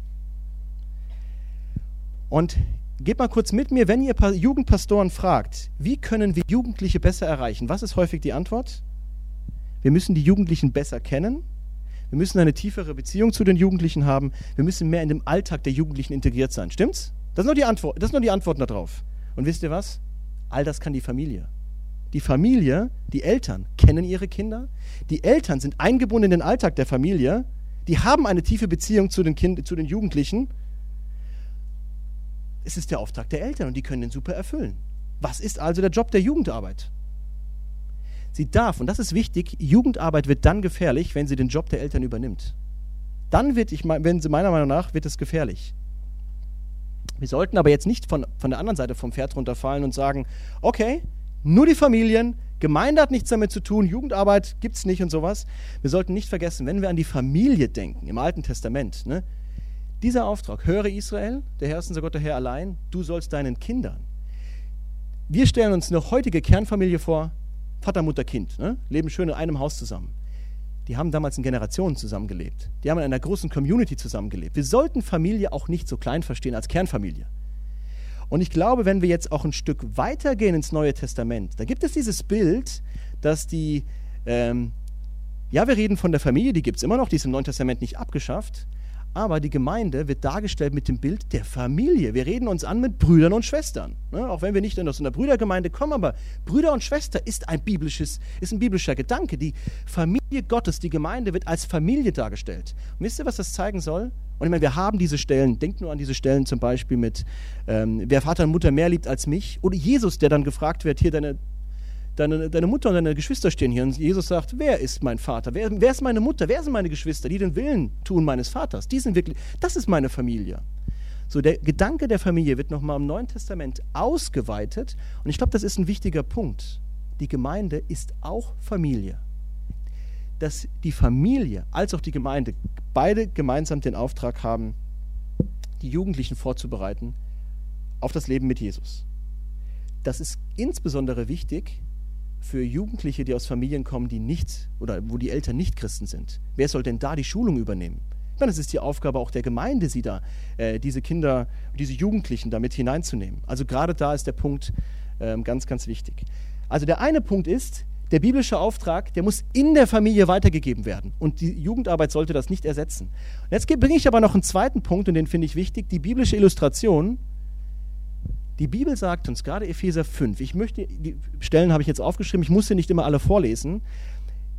Und geht mal kurz mit mir, wenn ihr Jugendpastoren fragt, wie können wir Jugendliche besser erreichen? Was ist häufig die Antwort? Wir müssen die Jugendlichen besser kennen. Wir müssen eine tiefere Beziehung zu den Jugendlichen haben. Wir müssen mehr in dem Alltag der Jugendlichen integriert sein. Stimmt's? Das ist nur die Antwort. Das sind nur die Antworten darauf. Und wisst ihr was? All das kann die Familie. Die Familie, die Eltern kennen ihre Kinder. Die Eltern sind eingebunden in den Alltag der Familie. Die haben eine tiefe Beziehung zu den, kind, zu den Jugendlichen es ist der Auftrag der Eltern und die können den super erfüllen. Was ist also der Job der Jugendarbeit? Sie darf, und das ist wichtig, Jugendarbeit wird dann gefährlich, wenn sie den Job der Eltern übernimmt. Dann wird, ich, wenn sie meiner Meinung nach, wird es gefährlich. Wir sollten aber jetzt nicht von, von der anderen Seite vom Pferd runterfallen und sagen, okay, nur die Familien, Gemeinde hat nichts damit zu tun, Jugendarbeit gibt es nicht und sowas. Wir sollten nicht vergessen, wenn wir an die Familie denken im Alten Testament, ne, dieser Auftrag, höre Israel, der Herr ist unser Gott, der Herr allein, du sollst deinen Kindern. Wir stellen uns eine heutige Kernfamilie vor, Vater, Mutter, Kind, ne? leben schön in einem Haus zusammen. Die haben damals in Generationen zusammengelebt. Die haben in einer großen Community zusammengelebt. Wir sollten Familie auch nicht so klein verstehen als Kernfamilie. Und ich glaube, wenn wir jetzt auch ein Stück weitergehen ins Neue Testament, da gibt es dieses Bild, dass die, ähm, ja, wir reden von der Familie, die gibt es immer noch, die ist im Neuen Testament nicht abgeschafft, aber die Gemeinde wird dargestellt mit dem Bild der Familie. Wir reden uns an mit Brüdern und Schwestern. Ne? Auch wenn wir nicht aus einer Brüdergemeinde kommen, aber Brüder und Schwester ist ein, biblisches, ist ein biblischer Gedanke. Die Familie Gottes, die Gemeinde wird als Familie dargestellt. Und wisst ihr, was das zeigen soll? Und ich meine, wir haben diese Stellen, denkt nur an diese Stellen zum Beispiel mit, ähm, wer Vater und Mutter mehr liebt als mich. Oder Jesus, der dann gefragt wird, hier deine deine, deine Mutter und deine Geschwister stehen hier. Und Jesus sagt, wer ist mein Vater? Wer, wer ist meine Mutter? Wer sind meine Geschwister, die den Willen tun meines Vaters? Die sind wirklich, das ist meine Familie. So, der Gedanke der Familie wird nochmal im Neuen Testament ausgeweitet. Und ich glaube, das ist ein wichtiger Punkt. Die Gemeinde ist auch Familie. Dass die Familie als auch die Gemeinde beide gemeinsam den Auftrag haben, die Jugendlichen vorzubereiten auf das Leben mit Jesus. Das ist insbesondere wichtig, für Jugendliche, die aus Familien kommen, die nicht oder wo die Eltern nicht Christen sind? Wer soll denn da die Schulung übernehmen? Ich meine, es ist die Aufgabe auch der Gemeinde, sie da, äh, diese Kinder, diese Jugendlichen damit hineinzunehmen. Also gerade da ist der Punkt ähm, ganz, ganz wichtig. Also der eine Punkt ist, der biblische Auftrag, der muss in der Familie weitergegeben werden. Und die Jugendarbeit sollte das nicht ersetzen. Jetzt bringe ich aber noch einen zweiten Punkt, und den finde ich wichtig. Die biblische Illustration die Bibel sagt uns, gerade Epheser 5, ich möchte, die Stellen habe ich jetzt aufgeschrieben, ich muss sie nicht immer alle vorlesen.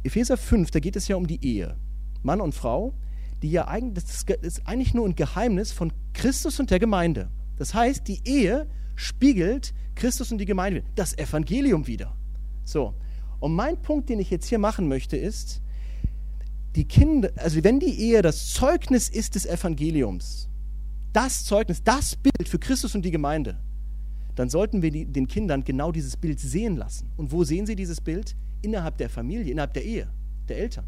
Epheser 5, da geht es ja um die Ehe. Mann und Frau, die ja eigentlich, das ist eigentlich nur ein Geheimnis von Christus und der Gemeinde. Das heißt, die Ehe spiegelt Christus und die Gemeinde, das Evangelium wieder. So. Und mein Punkt, den ich jetzt hier machen möchte, ist, die Kinder, also wenn die Ehe das Zeugnis ist des Evangeliums, das Zeugnis, das Bild für Christus und die Gemeinde, dann sollten wir die, den Kindern genau dieses Bild sehen lassen. Und wo sehen sie dieses Bild? Innerhalb der Familie, innerhalb der Ehe, der Eltern.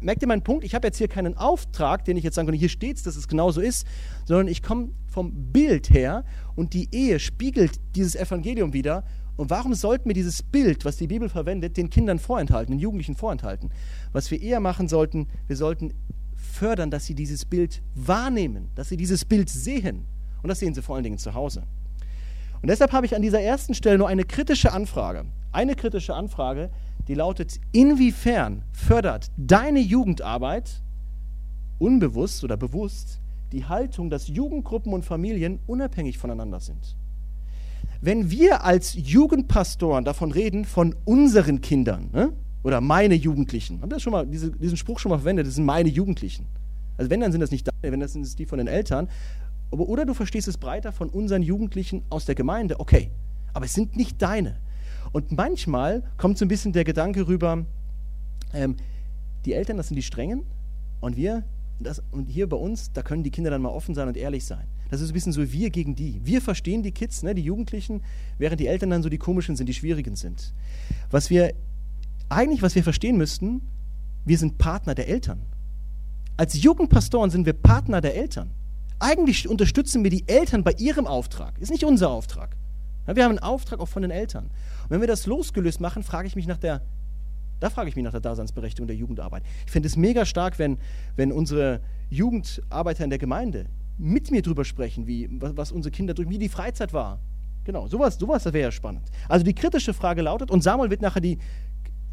Merkt ihr meinen Punkt? Ich habe jetzt hier keinen Auftrag, den ich jetzt sagen kann, hier steht es, dass es genau so ist, sondern ich komme vom Bild her und die Ehe spiegelt dieses Evangelium wieder. Und warum sollten wir dieses Bild, was die Bibel verwendet, den Kindern vorenthalten, den Jugendlichen vorenthalten? Was wir eher machen sollten, wir sollten fördern, dass sie dieses Bild wahrnehmen, dass sie dieses Bild sehen. Und das sehen sie vor allen Dingen zu Hause. Und deshalb habe ich an dieser ersten Stelle nur eine kritische Anfrage. Eine kritische Anfrage, die lautet, inwiefern fördert deine Jugendarbeit unbewusst oder bewusst die Haltung, dass Jugendgruppen und Familien unabhängig voneinander sind? Wenn wir als Jugendpastoren davon reden, von unseren Kindern ne? oder meine Jugendlichen, haben wir schon mal diese, diesen Spruch schon mal verwendet, das sind meine Jugendlichen. Also wenn, dann sind das nicht deine, wenn das sind es die von den Eltern. Oder du verstehst es breiter von unseren Jugendlichen aus der Gemeinde. Okay, aber es sind nicht deine. Und manchmal kommt so ein bisschen der Gedanke rüber, ähm, die Eltern, das sind die Strengen und wir, das, und hier bei uns, da können die Kinder dann mal offen sein und ehrlich sein. Das ist ein bisschen so wir gegen die. Wir verstehen die Kids, ne, die Jugendlichen, während die Eltern dann so die komischen sind, die schwierigen sind. Was wir eigentlich, was wir verstehen müssten, wir sind Partner der Eltern. Als Jugendpastoren sind wir Partner der Eltern. Eigentlich unterstützen wir die Eltern bei ihrem Auftrag. Ist nicht unser Auftrag. Wir haben einen Auftrag auch von den Eltern. Und wenn wir das losgelöst machen, frage ich mich nach der, da frage ich mich nach der Daseinsberechtigung der Jugendarbeit. Ich finde es mega stark, wenn, wenn unsere Jugendarbeiter in der Gemeinde mit mir drüber sprechen, wie, was, was unsere Kinder durch, wie die Freizeit war. Genau, sowas, sowas wäre ja spannend. Also die kritische Frage lautet, und Samuel wird nachher die,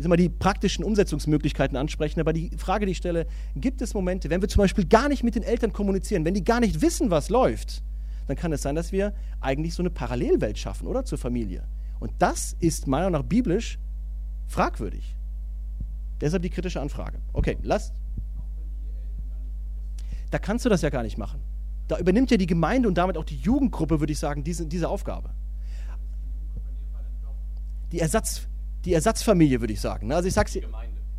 ich mal, die praktischen Umsetzungsmöglichkeiten ansprechen, aber die Frage, die ich stelle, gibt es Momente, wenn wir zum Beispiel gar nicht mit den Eltern kommunizieren, wenn die gar nicht wissen, was läuft, dann kann es sein, dass wir eigentlich so eine Parallelwelt schaffen, oder? Zur Familie. Und das ist meiner Meinung nach biblisch fragwürdig. Deshalb die kritische Anfrage. Okay, lass. Da kannst du das ja gar nicht machen. Da übernimmt ja die Gemeinde und damit auch die Jugendgruppe, würde ich sagen, diese, diese Aufgabe. Die, Ersatz, die Ersatzfamilie, würde ich sagen. Also ich sag's dir.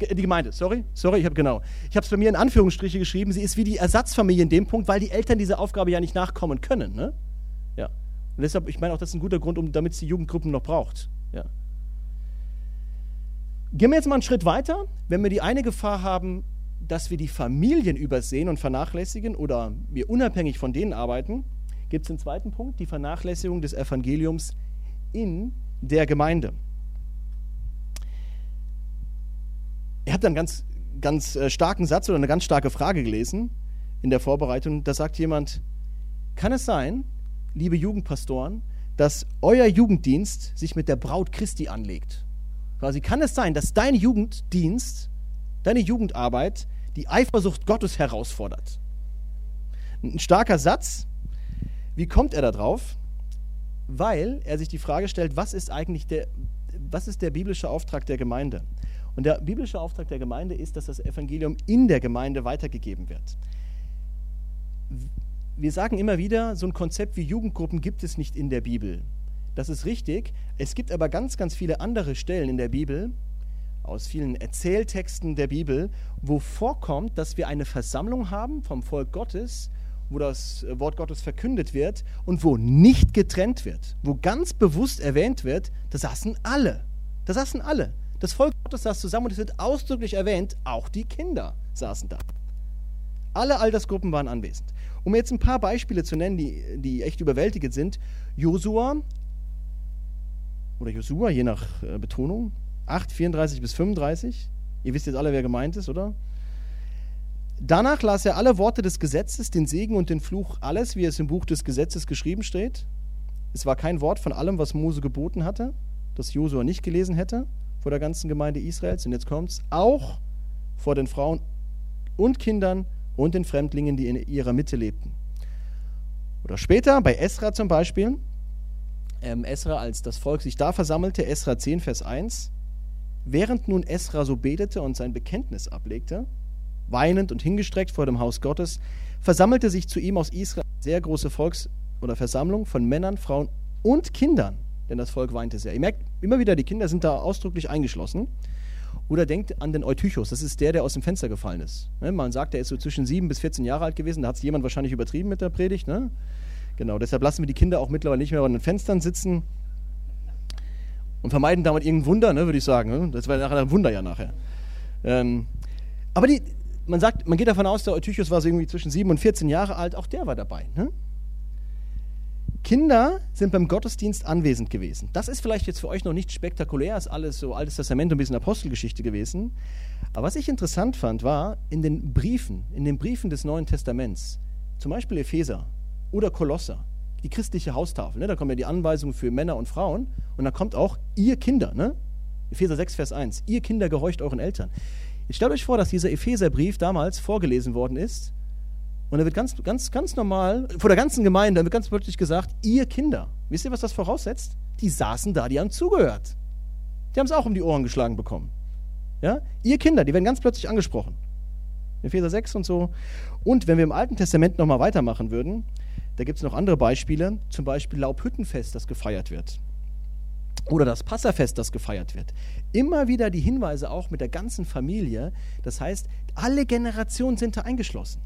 Die Gemeinde, sorry, sorry, ich habe genau. Ich habe es bei mir in Anführungsstriche geschrieben. Sie ist wie die Ersatzfamilie in dem Punkt, weil die Eltern dieser Aufgabe ja nicht nachkommen können. Ne? Ja. Und deshalb, ich meine auch, das ist ein guter Grund, um, damit es die Jugendgruppen noch braucht. Ja. Gehen wir jetzt mal einen Schritt weiter. Wenn wir die eine Gefahr haben, dass wir die Familien übersehen und vernachlässigen oder wir unabhängig von denen arbeiten, gibt es den zweiten Punkt, die Vernachlässigung des Evangeliums in der Gemeinde. Ich habe einen ganz, ganz äh, starken Satz oder eine ganz starke Frage gelesen in der Vorbereitung. Da sagt jemand, kann es sein, liebe Jugendpastoren, dass euer Jugenddienst sich mit der Braut Christi anlegt? Quasi kann es sein, dass dein Jugenddienst, deine Jugendarbeit die Eifersucht Gottes herausfordert. Ein starker Satz. Wie kommt er da drauf? Weil er sich die Frage stellt, was ist eigentlich der, was ist der biblische Auftrag der Gemeinde? Und der biblische Auftrag der Gemeinde ist, dass das Evangelium in der Gemeinde weitergegeben wird. Wir sagen immer wieder, so ein Konzept wie Jugendgruppen gibt es nicht in der Bibel. Das ist richtig. Es gibt aber ganz, ganz viele andere Stellen in der Bibel, aus vielen Erzähltexten der Bibel, wo vorkommt, dass wir eine Versammlung haben vom Volk Gottes, wo das Wort Gottes verkündet wird und wo nicht getrennt wird, wo ganz bewusst erwähnt wird, da saßen alle. Da saßen alle. Das Volk Gottes saß zusammen und es wird ausdrücklich erwähnt, auch die Kinder saßen da. Alle Altersgruppen waren anwesend. Um jetzt ein paar Beispiele zu nennen, die, die echt überwältigend sind. Josua oder Josua, je nach äh, Betonung, 8, 34 bis 35. Ihr wisst jetzt alle, wer gemeint ist, oder? Danach las er alle Worte des Gesetzes, den Segen und den Fluch, alles, wie es im Buch des Gesetzes geschrieben steht. Es war kein Wort von allem, was Mose geboten hatte, das Josua nicht gelesen hätte vor der ganzen Gemeinde Israels. Und jetzt kommt es auch vor den Frauen und Kindern und den Fremdlingen, die in ihrer Mitte lebten. Oder später bei Esra zum Beispiel, ähm, Esra, als das Volk sich da versammelte, Esra 10, Vers 1. Während nun Esra so betete und sein Bekenntnis ablegte, weinend und hingestreckt vor dem Haus Gottes, versammelte sich zu ihm aus Israel eine sehr große Volks- oder Versammlung von Männern, Frauen und Kindern, denn das Volk weinte sehr. Ihr merkt immer wieder, die Kinder sind da ausdrücklich eingeschlossen. Oder denkt an den Eutychus, das ist der, der aus dem Fenster gefallen ist. Ne, man sagt, er ist so zwischen 7 bis 14 Jahre alt gewesen, da hat es jemand wahrscheinlich übertrieben mit der Predigt. Ne? Genau, deshalb lassen wir die Kinder auch mittlerweile nicht mehr an den Fenstern sitzen und vermeiden damit irgendein Wunder, ne, würde ich sagen. Ne? Das wäre nachher ein Wunder ja nachher. Ähm, aber die, man sagt, man geht davon aus, der Eutychus war so irgendwie zwischen 7 und 14 Jahre alt, auch der war dabei. Ne? Kinder sind beim Gottesdienst anwesend gewesen. Das ist vielleicht jetzt für euch noch nicht spektakulär, ist alles so Altes Testament und ein bisschen Apostelgeschichte gewesen. Aber was ich interessant fand, war in den Briefen, in den Briefen des Neuen Testaments, zum Beispiel Epheser oder Kolosser, die christliche Haustafel, ne? da kommen ja die Anweisungen für Männer und Frauen und da kommt auch ihr Kinder, ne? Epheser 6, Vers 1, ihr Kinder gehorcht euren Eltern. Jetzt stellt euch vor, dass dieser Epheserbrief damals vorgelesen worden ist und da wird ganz, ganz, ganz normal, vor der ganzen Gemeinde, wird ganz plötzlich gesagt, ihr Kinder. Wisst ihr, was das voraussetzt? Die saßen da, die haben zugehört. Die haben es auch um die Ohren geschlagen bekommen. Ja? Ihr Kinder, die werden ganz plötzlich angesprochen. Epheser 6 und so. Und wenn wir im Alten Testament nochmal weitermachen würden, da gibt es noch andere Beispiele, zum Beispiel Laubhüttenfest, das gefeiert wird. Oder das Passafest, das gefeiert wird. Immer wieder die Hinweise auch mit der ganzen Familie. Das heißt, alle Generationen sind da eingeschlossen.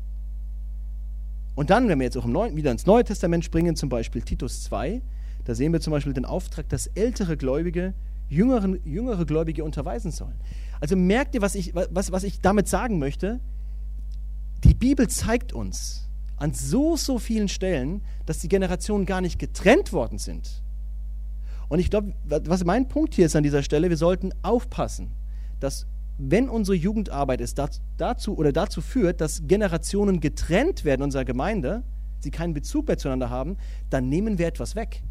Und dann, wenn wir jetzt auch Neuen, wieder ins Neue Testament springen, zum Beispiel Titus 2, da sehen wir zum Beispiel den Auftrag, dass ältere Gläubige jüngere, jüngere Gläubige unterweisen sollen. Also merkt ihr, was ich, was, was ich damit sagen möchte? Die Bibel zeigt uns an so, so vielen Stellen, dass die Generationen gar nicht getrennt worden sind. Und ich glaube, was mein Punkt hier ist an dieser Stelle, wir sollten aufpassen, dass wenn unsere Jugendarbeit es dazu oder dazu führt, dass Generationen getrennt werden in unserer Gemeinde, sie keinen Bezug mehr zueinander haben, dann nehmen wir etwas weg.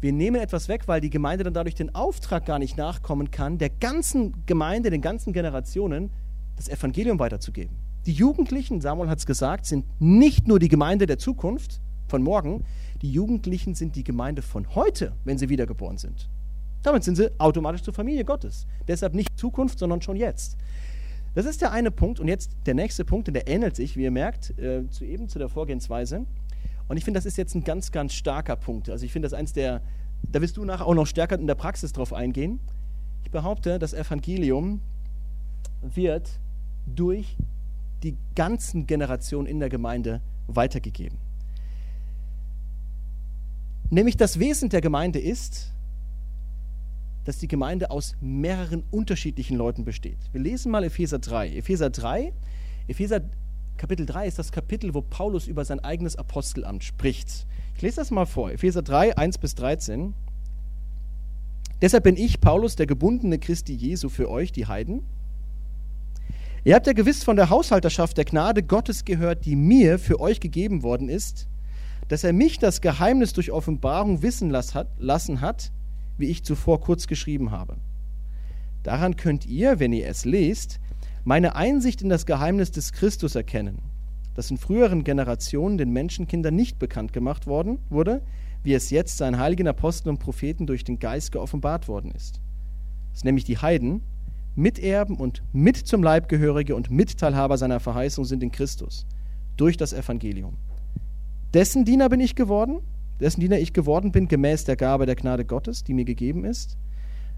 Wir nehmen etwas weg, weil die Gemeinde dann dadurch den Auftrag gar nicht nachkommen kann, der ganzen Gemeinde, den ganzen Generationen das Evangelium weiterzugeben. Die Jugendlichen, Samuel hat es gesagt, sind nicht nur die Gemeinde der Zukunft von morgen, die Jugendlichen sind die Gemeinde von heute, wenn sie wiedergeboren sind. Damit sind sie automatisch zur Familie Gottes. Deshalb nicht Zukunft, sondern schon jetzt. Das ist der eine Punkt. Und jetzt der nächste Punkt, der ähnelt sich, wie ihr merkt, äh, zu eben zu der Vorgehensweise. Und ich finde, das ist jetzt ein ganz, ganz starker Punkt. Also ich finde das eins der, da wirst du nachher auch noch stärker in der Praxis drauf eingehen. Ich behaupte, das Evangelium wird durch die ganzen Generationen in der Gemeinde weitergegeben. Nämlich das Wesen der Gemeinde ist, dass die Gemeinde aus mehreren unterschiedlichen Leuten besteht. Wir lesen mal Epheser 3. Epheser 3, Epheser Kapitel 3 ist das Kapitel, wo Paulus über sein eigenes Apostelamt spricht. Ich lese das mal vor. Epheser 3, 1 bis 13. Deshalb bin ich, Paulus, der gebundene Christi Jesu für euch, die Heiden. Ihr habt ja gewiss von der Haushalterschaft der Gnade Gottes gehört, die mir für euch gegeben worden ist, dass er mich das Geheimnis durch Offenbarung wissen lassen hat, wie ich zuvor kurz geschrieben habe. Daran könnt ihr, wenn ihr es lest, meine Einsicht in das Geheimnis des Christus erkennen, das in früheren Generationen den Menschenkindern nicht bekannt gemacht worden wurde, wie es jetzt seinen heiligen Aposteln und Propheten durch den Geist geoffenbart worden ist. Das nämlich die Heiden, Miterben und mit zum Leibgehörige und Mitteilhaber seiner Verheißung sind in Christus, durch das Evangelium. Dessen Diener bin ich geworden, dessen Diener ich geworden bin, gemäß der Gabe der Gnade Gottes, die mir gegeben ist,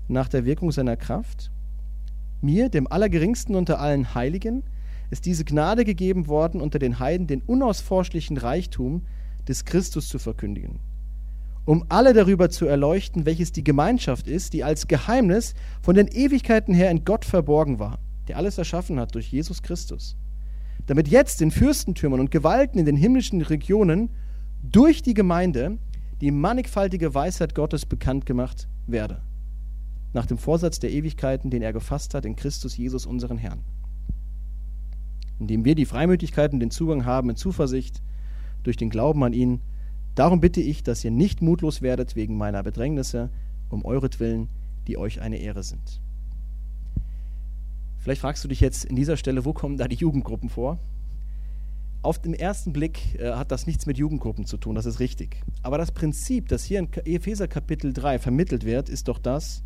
nach der Wirkung seiner Kraft. Mir, dem Allergeringsten unter allen Heiligen, ist diese Gnade gegeben worden, unter den Heiden den unausforschlichen Reichtum des Christus zu verkündigen, um alle darüber zu erleuchten, welches die Gemeinschaft ist, die als Geheimnis von den Ewigkeiten her in Gott verborgen war, der alles erschaffen hat durch Jesus Christus, damit jetzt den Fürstentümern und Gewalten in den himmlischen Regionen durch die Gemeinde die mannigfaltige Weisheit Gottes bekannt gemacht werde, nach dem Vorsatz der Ewigkeiten, den er gefasst hat in Christus Jesus, unseren Herrn. Indem wir die Freimütigkeit und den Zugang haben in Zuversicht durch den Glauben an ihn, darum bitte ich, dass ihr nicht mutlos werdet wegen meiner Bedrängnisse, um euretwillen, die euch eine Ehre sind. Vielleicht fragst du dich jetzt in dieser Stelle, wo kommen da die Jugendgruppen vor? Auf den ersten Blick äh, hat das nichts mit Jugendgruppen zu tun, das ist richtig. Aber das Prinzip, das hier in Epheser Kapitel 3 vermittelt wird, ist doch das,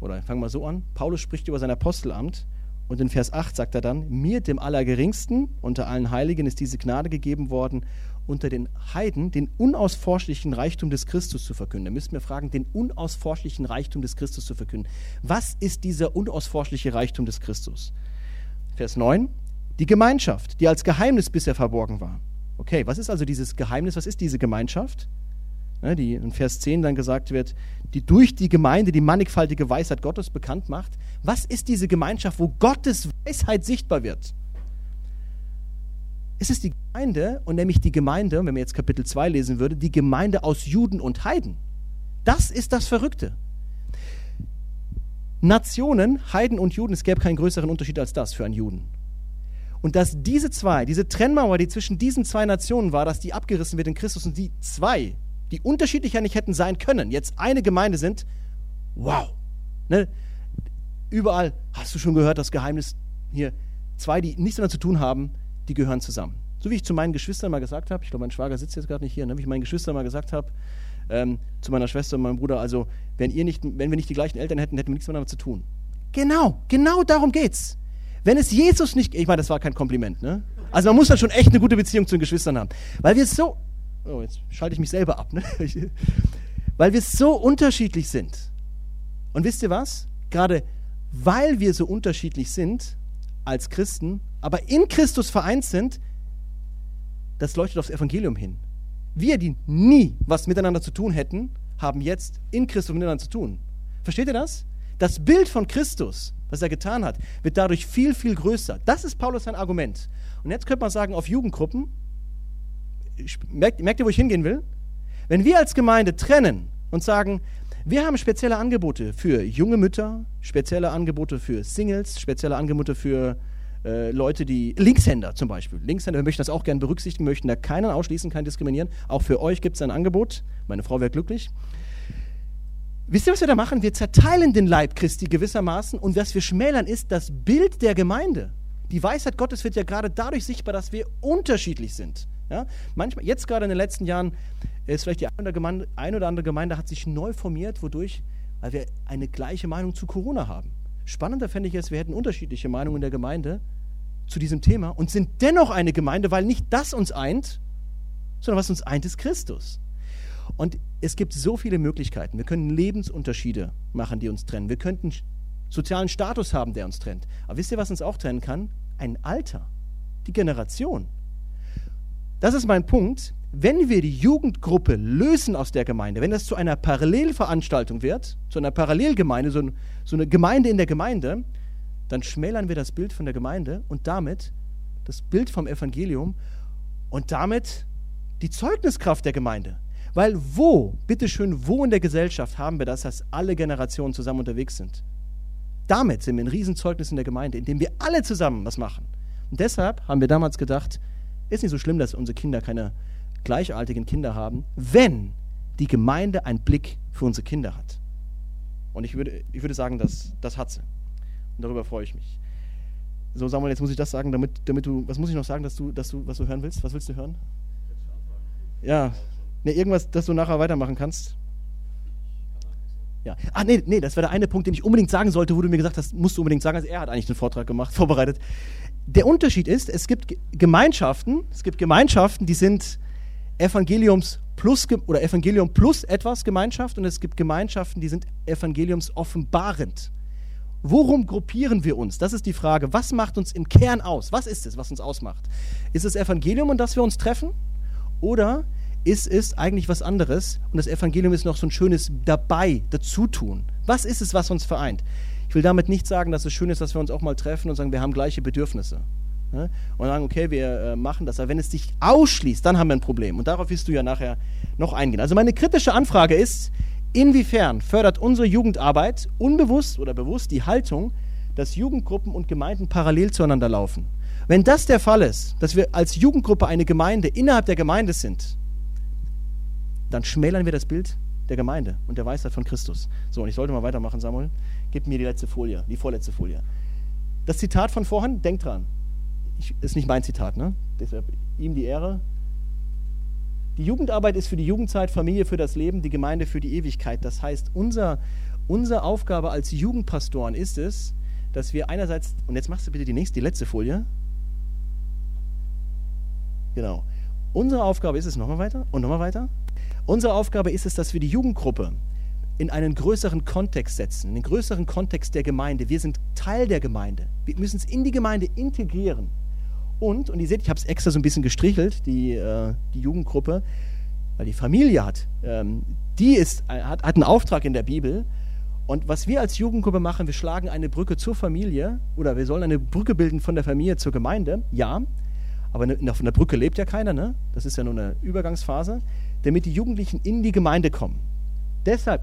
oder fangen wir so an, Paulus spricht über sein Apostelamt und in Vers 8 sagt er dann, mir, dem Allergeringsten, unter allen Heiligen ist diese Gnade gegeben worden, unter den Heiden den unausforschlichen Reichtum des Christus zu verkünden. Da müssen wir fragen, den unausforschlichen Reichtum des Christus zu verkünden. Was ist dieser unausforschliche Reichtum des Christus? Vers 9, die Gemeinschaft, die als Geheimnis bisher verborgen war. Okay, was ist also dieses Geheimnis? Was ist diese Gemeinschaft? Ne, die in Vers 10 dann gesagt wird, die durch die Gemeinde die mannigfaltige Weisheit Gottes bekannt macht. Was ist diese Gemeinschaft, wo Gottes Weisheit sichtbar wird? Es ist die Gemeinde, und nämlich die Gemeinde, wenn man jetzt Kapitel 2 lesen würde, die Gemeinde aus Juden und Heiden. Das ist das Verrückte. Nationen, Heiden und Juden, es gäbe keinen größeren Unterschied als das für einen Juden. Und dass diese zwei, diese Trennmauer, die zwischen diesen zwei Nationen war, dass die abgerissen wird in Christus und die zwei, die unterschiedlicher nicht hätten sein können, jetzt eine Gemeinde sind, wow. Ne? Überall hast du schon gehört, das Geheimnis hier, zwei, die nichts damit zu tun haben, die gehören zusammen. So wie ich zu meinen Geschwistern mal gesagt habe, ich glaube, mein Schwager sitzt jetzt gerade nicht hier, ne? wie ich meinen Geschwistern mal gesagt habe, ähm, zu meiner Schwester und meinem Bruder, also wenn, ihr nicht, wenn wir nicht die gleichen Eltern hätten, hätten wir nichts miteinander zu tun. Genau, genau darum geht's. Wenn es Jesus nicht, ich meine, das war kein Kompliment, ne? Also man muss dann schon echt eine gute Beziehung zu den Geschwistern haben. Weil wir so, oh, jetzt schalte ich mich selber ab, ne? Weil wir so unterschiedlich sind. Und wisst ihr was? Gerade weil wir so unterschiedlich sind, als Christen, aber in Christus vereint sind, das leuchtet aufs Evangelium hin. Wir, die nie was miteinander zu tun hätten, haben jetzt in Christus miteinander zu tun. Versteht ihr das? Das Bild von Christus, was er getan hat, wird dadurch viel, viel größer. Das ist Paulus sein Argument. Und jetzt könnte man sagen, auf Jugendgruppen, merkt, merkt ihr, wo ich hingehen will? Wenn wir als Gemeinde trennen und sagen, wir haben spezielle Angebote für junge Mütter, spezielle Angebote für Singles, spezielle Angebote für äh, Leute, die Linkshänder zum Beispiel. Linkshänder, wir möchten das auch gerne berücksichtigen, möchten da keinen ausschließen, keinen diskriminieren. Auch für euch gibt es ein Angebot. Meine Frau wäre glücklich. Wisst ihr, was wir da machen? Wir zerteilen den Leib Christi gewissermaßen und was wir schmälern ist das Bild der Gemeinde. Die Weisheit Gottes wird ja gerade dadurch sichtbar, dass wir unterschiedlich sind. Ja? Manchmal, jetzt gerade in den letzten Jahren ist vielleicht die eine oder, Gemeinde, eine oder andere Gemeinde hat sich neu formiert, wodurch, weil wir eine gleiche Meinung zu Corona haben. Spannender fände ich es, wir hätten unterschiedliche Meinungen in der Gemeinde zu diesem Thema und sind dennoch eine Gemeinde, weil nicht das uns eint, sondern was uns eint, ist Christus. Und es gibt so viele Möglichkeiten. Wir können Lebensunterschiede machen, die uns trennen. Wir könnten sozialen Status haben, der uns trennt. Aber wisst ihr, was uns auch trennen kann? Ein Alter, die Generation. Das ist mein Punkt. Wenn wir die Jugendgruppe lösen aus der Gemeinde, wenn das zu einer Parallelveranstaltung wird, zu einer Parallelgemeinde, so, so eine Gemeinde in der Gemeinde, dann schmälern wir das Bild von der Gemeinde und damit das Bild vom Evangelium und damit die Zeugniskraft der Gemeinde. Weil wo, bitteschön, wo in der Gesellschaft haben wir das, dass alle Generationen zusammen unterwegs sind? Damit sind wir ein Riesenzeugnis in der Gemeinde, indem wir alle zusammen was machen. Und deshalb haben wir damals gedacht, ist nicht so schlimm, dass unsere Kinder keine gleichaltigen Kinder haben, wenn die Gemeinde einen Blick für unsere Kinder hat. Und ich würde, ich würde sagen, das, das hat sie. Und darüber freue ich mich. So, Samuel, jetzt muss ich das sagen, damit, damit du, was muss ich noch sagen, dass du, dass du, was du hören willst? Was willst du hören? Ja, ne, irgendwas, dass du nachher weitermachen kannst. Ja. Ah, nee, nee, das wäre der eine Punkt, den ich unbedingt sagen sollte, wo du mir gesagt hast, musst du unbedingt sagen. Also er hat eigentlich den Vortrag gemacht, vorbereitet. Der Unterschied ist, es gibt Gemeinschaften, es gibt Gemeinschaften, die sind Evangeliums plus oder Evangelium plus etwas Gemeinschaft und es gibt Gemeinschaften, die sind Evangeliums offenbarend. Worum gruppieren wir uns? Das ist die Frage. Was macht uns im Kern aus? Was ist es, was uns ausmacht? Ist es Evangelium, und dass wir uns treffen? Oder ist es eigentlich was anderes und das Evangelium ist noch so ein schönes dabei, dazutun? Was ist es, was uns vereint? Ich will damit nicht sagen, dass es schön ist, dass wir uns auch mal treffen und sagen, wir haben gleiche Bedürfnisse. Ne? Und sagen, okay, wir äh, machen das. Aber wenn es dich ausschließt, dann haben wir ein Problem. Und darauf wirst du ja nachher noch eingehen. Also meine kritische Anfrage ist, inwiefern fördert unsere Jugendarbeit unbewusst oder bewusst die Haltung, dass Jugendgruppen und Gemeinden parallel zueinander laufen? Wenn das der Fall ist, dass wir als Jugendgruppe eine Gemeinde innerhalb der Gemeinde sind, dann schmälern wir das Bild der Gemeinde und der Weisheit von Christus. So, und ich sollte mal weitermachen, Samuel. Gib mir die letzte Folie, die vorletzte Folie. Das Zitat von vorhin, denk dran. Ich, ist nicht mein Zitat, ne? Deshalb ihm die Ehre. Die Jugendarbeit ist für die Jugendzeit, Familie für das Leben, die Gemeinde für die Ewigkeit. Das heißt, unser, unsere Aufgabe als Jugendpastoren ist es, dass wir einerseits, und jetzt machst du bitte die nächste, die letzte Folie. Genau. Unsere Aufgabe ist es, nochmal weiter und nochmal weiter. Unsere Aufgabe ist es, dass wir die Jugendgruppe in einen größeren Kontext setzen, in den größeren Kontext der Gemeinde. Wir sind Teil der Gemeinde. Wir müssen es in die Gemeinde integrieren. Und, und ihr seht, ich habe es extra so ein bisschen gestrichelt, die, äh, die Jugendgruppe, weil die Familie hat, ähm, die ist, hat, hat einen Auftrag in der Bibel. Und was wir als Jugendgruppe machen, wir schlagen eine Brücke zur Familie oder wir sollen eine Brücke bilden von der Familie zur Gemeinde, ja. Aber von der Brücke lebt ja keiner, ne? Das ist ja nur eine Übergangsphase damit die Jugendlichen in die Gemeinde kommen. Deshalb,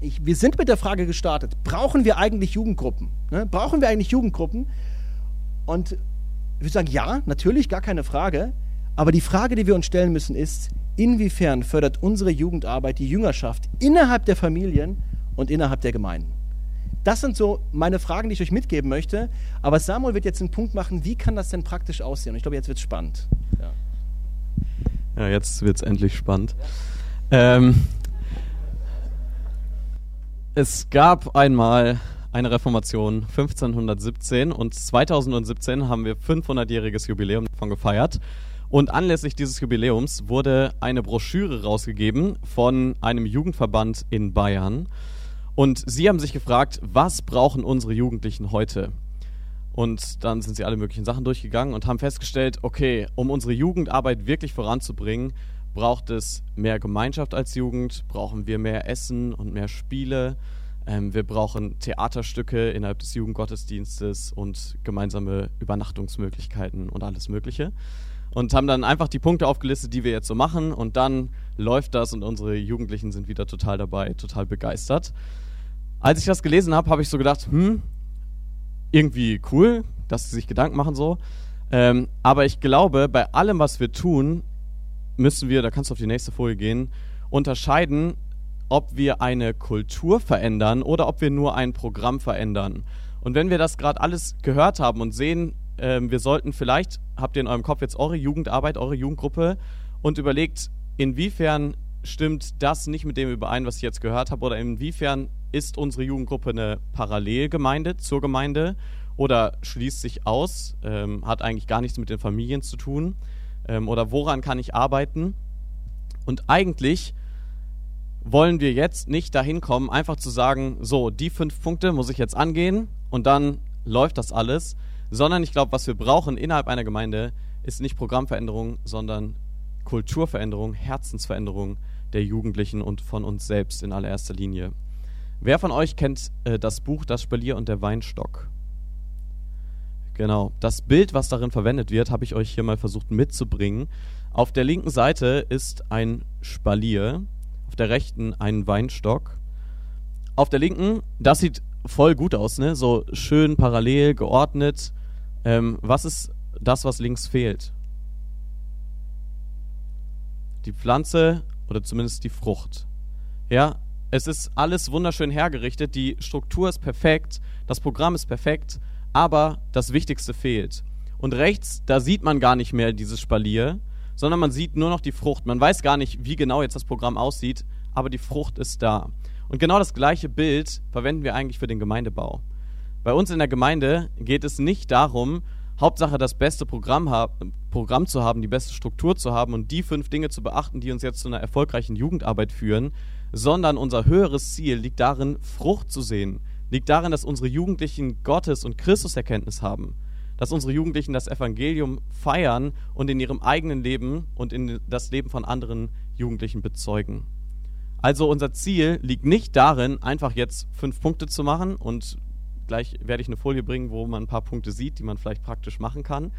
ich, wir sind mit der Frage gestartet, brauchen wir eigentlich Jugendgruppen? Ne? Brauchen wir eigentlich Jugendgruppen? Und ich würde sagen, ja, natürlich, gar keine Frage. Aber die Frage, die wir uns stellen müssen, ist, inwiefern fördert unsere Jugendarbeit die Jüngerschaft innerhalb der Familien und innerhalb der Gemeinden? Das sind so meine Fragen, die ich euch mitgeben möchte. Aber Samuel wird jetzt einen Punkt machen, wie kann das denn praktisch aussehen? Und ich glaube, jetzt wird es spannend. Ja. Ja, jetzt wird es endlich spannend. Ähm, es gab einmal eine Reformation 1517 und 2017 haben wir 500-jähriges Jubiläum davon gefeiert. Und anlässlich dieses Jubiläums wurde eine Broschüre rausgegeben von einem Jugendverband in Bayern. Und sie haben sich gefragt, was brauchen unsere Jugendlichen heute? Und dann sind sie alle möglichen Sachen durchgegangen und haben festgestellt, okay, um unsere Jugendarbeit wirklich voranzubringen, braucht es mehr Gemeinschaft als Jugend, brauchen wir mehr Essen und mehr Spiele, ähm, wir brauchen Theaterstücke innerhalb des Jugendgottesdienstes und gemeinsame Übernachtungsmöglichkeiten und alles Mögliche. Und haben dann einfach die Punkte aufgelistet, die wir jetzt so machen und dann läuft das und unsere Jugendlichen sind wieder total dabei, total begeistert. Als ich das gelesen habe, habe ich so gedacht, hm, irgendwie cool, dass sie sich Gedanken machen so. Ähm, aber ich glaube, bei allem, was wir tun, müssen wir, da kannst du auf die nächste Folie gehen, unterscheiden, ob wir eine Kultur verändern oder ob wir nur ein Programm verändern. Und wenn wir das gerade alles gehört haben und sehen, äh, wir sollten vielleicht, habt ihr in eurem Kopf jetzt eure Jugendarbeit, eure Jugendgruppe und überlegt, inwiefern stimmt das nicht mit dem überein, was ich jetzt gehört habe, oder inwiefern ist unsere Jugendgruppe eine Parallelgemeinde zur Gemeinde oder schließt sich aus, ähm, hat eigentlich gar nichts mit den Familien zu tun ähm, oder woran kann ich arbeiten? Und eigentlich wollen wir jetzt nicht dahin kommen, einfach zu sagen, so, die fünf Punkte muss ich jetzt angehen und dann läuft das alles, sondern ich glaube, was wir brauchen innerhalb einer Gemeinde, ist nicht Programmveränderung, sondern Kulturveränderung, Herzensveränderung der Jugendlichen und von uns selbst in allererster Linie. Wer von euch kennt äh, das Buch Das Spalier und der Weinstock? Genau. Das Bild, was darin verwendet wird, habe ich euch hier mal versucht mitzubringen. Auf der linken Seite ist ein Spalier, auf der rechten ein Weinstock. Auf der linken, das sieht voll gut aus, ne? So schön parallel geordnet. Ähm, was ist das, was links fehlt? Die Pflanze oder zumindest die Frucht. Ja, es ist alles wunderschön hergerichtet, die Struktur ist perfekt, das Programm ist perfekt, aber das Wichtigste fehlt. Und rechts, da sieht man gar nicht mehr dieses Spalier, sondern man sieht nur noch die Frucht. Man weiß gar nicht, wie genau jetzt das Programm aussieht, aber die Frucht ist da. Und genau das gleiche Bild verwenden wir eigentlich für den Gemeindebau. Bei uns in der Gemeinde geht es nicht darum, Hauptsache das beste Programm, Programm zu haben, die beste Struktur zu haben und die fünf Dinge zu beachten, die uns jetzt zu einer erfolgreichen Jugendarbeit führen, sondern unser höheres Ziel liegt darin, Frucht zu sehen, liegt darin, dass unsere Jugendlichen Gottes und Christuserkenntnis haben, dass unsere Jugendlichen das Evangelium feiern und in ihrem eigenen Leben und in das Leben von anderen Jugendlichen bezeugen. Also unser Ziel liegt nicht darin, einfach jetzt fünf Punkte zu machen und gleich werde ich eine Folie bringen, wo man ein paar Punkte sieht, die man vielleicht praktisch machen kann.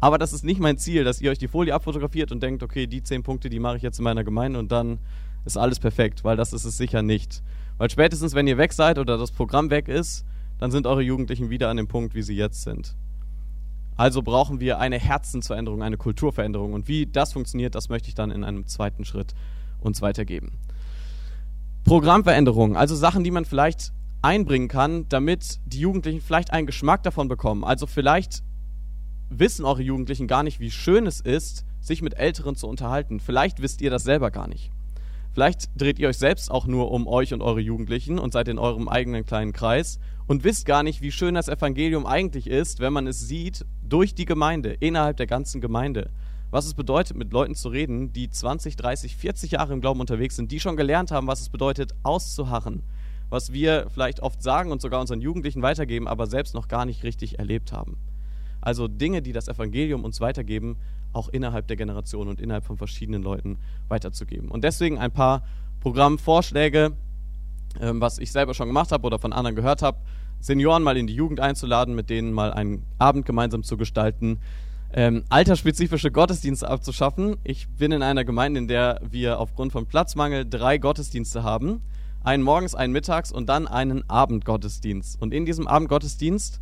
Aber das ist nicht mein Ziel, dass ihr euch die Folie abfotografiert und denkt, okay, die zehn Punkte, die mache ich jetzt in meiner Gemeinde und dann ist alles perfekt, weil das ist es sicher nicht. Weil spätestens, wenn ihr weg seid oder das Programm weg ist, dann sind eure Jugendlichen wieder an dem Punkt, wie sie jetzt sind. Also brauchen wir eine Herzensveränderung, eine Kulturveränderung. Und wie das funktioniert, das möchte ich dann in einem zweiten Schritt uns weitergeben. Programmveränderungen, also Sachen, die man vielleicht einbringen kann, damit die Jugendlichen vielleicht einen Geschmack davon bekommen. Also vielleicht wissen eure Jugendlichen gar nicht, wie schön es ist, sich mit Älteren zu unterhalten. Vielleicht wisst ihr das selber gar nicht. Vielleicht dreht ihr euch selbst auch nur um euch und eure Jugendlichen und seid in eurem eigenen kleinen Kreis und wisst gar nicht, wie schön das Evangelium eigentlich ist, wenn man es sieht durch die Gemeinde, innerhalb der ganzen Gemeinde. Was es bedeutet, mit Leuten zu reden, die 20, 30, 40 Jahre im Glauben unterwegs sind, die schon gelernt haben, was es bedeutet, auszuharren. Was wir vielleicht oft sagen und sogar unseren Jugendlichen weitergeben, aber selbst noch gar nicht richtig erlebt haben. Also Dinge, die das Evangelium uns weitergeben, auch innerhalb der Generation und innerhalb von verschiedenen Leuten weiterzugeben. Und deswegen ein paar Programmvorschläge, ähm, was ich selber schon gemacht habe oder von anderen gehört habe, Senioren mal in die Jugend einzuladen, mit denen mal einen Abend gemeinsam zu gestalten, ähm, altersspezifische Gottesdienste abzuschaffen. Ich bin in einer Gemeinde, in der wir aufgrund von Platzmangel drei Gottesdienste haben. Einen morgens, einen mittags und dann einen Abendgottesdienst. Und in diesem Abendgottesdienst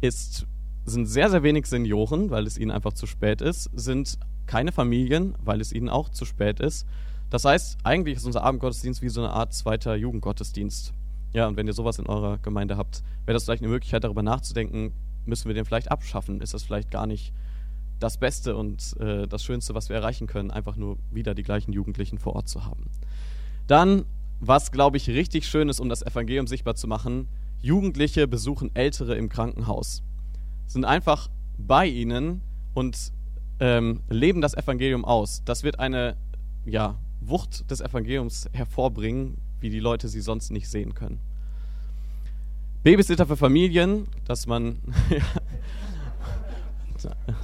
ist sind sehr, sehr wenig Senioren, weil es ihnen einfach zu spät ist, sind keine Familien, weil es ihnen auch zu spät ist. Das heißt, eigentlich ist unser Abendgottesdienst wie so eine Art zweiter Jugendgottesdienst. Ja, und wenn ihr sowas in eurer Gemeinde habt, wäre das vielleicht eine Möglichkeit, darüber nachzudenken, müssen wir den vielleicht abschaffen? Ist das vielleicht gar nicht das Beste und äh, das Schönste, was wir erreichen können, einfach nur wieder die gleichen Jugendlichen vor Ort zu haben? Dann, was glaube ich richtig schön ist, um das Evangelium sichtbar zu machen, Jugendliche besuchen Ältere im Krankenhaus sind einfach bei ihnen und ähm, leben das Evangelium aus. Das wird eine ja, Wucht des Evangeliums hervorbringen, wie die Leute sie sonst nicht sehen können. Babysitter für Familien, dass man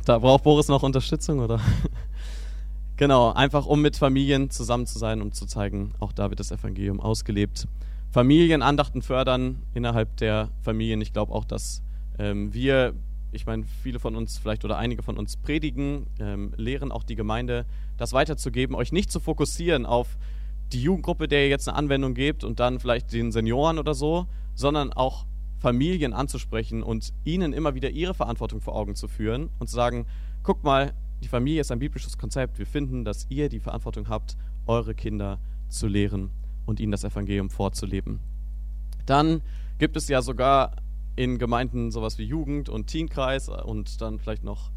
Da braucht Boris noch Unterstützung, oder? genau, einfach um mit Familien zusammen zu sein, um zu zeigen, auch da wird das Evangelium ausgelebt. Familienandachten fördern innerhalb der Familien. Ich glaube auch, dass ähm, wir, ich meine, viele von uns vielleicht oder einige von uns predigen, ähm, lehren auch die Gemeinde, das weiterzugeben, euch nicht zu fokussieren auf die Jugendgruppe, der ihr jetzt eine Anwendung gebt und dann vielleicht den Senioren oder so, sondern auch Familien anzusprechen und ihnen immer wieder ihre Verantwortung vor Augen zu führen und zu sagen, guck mal, die Familie ist ein biblisches Konzept. Wir finden, dass ihr die Verantwortung habt, eure Kinder zu lehren und ihnen das Evangelium vorzuleben. Dann gibt es ja sogar in Gemeinden sowas wie Jugend und Teenkreis und dann vielleicht noch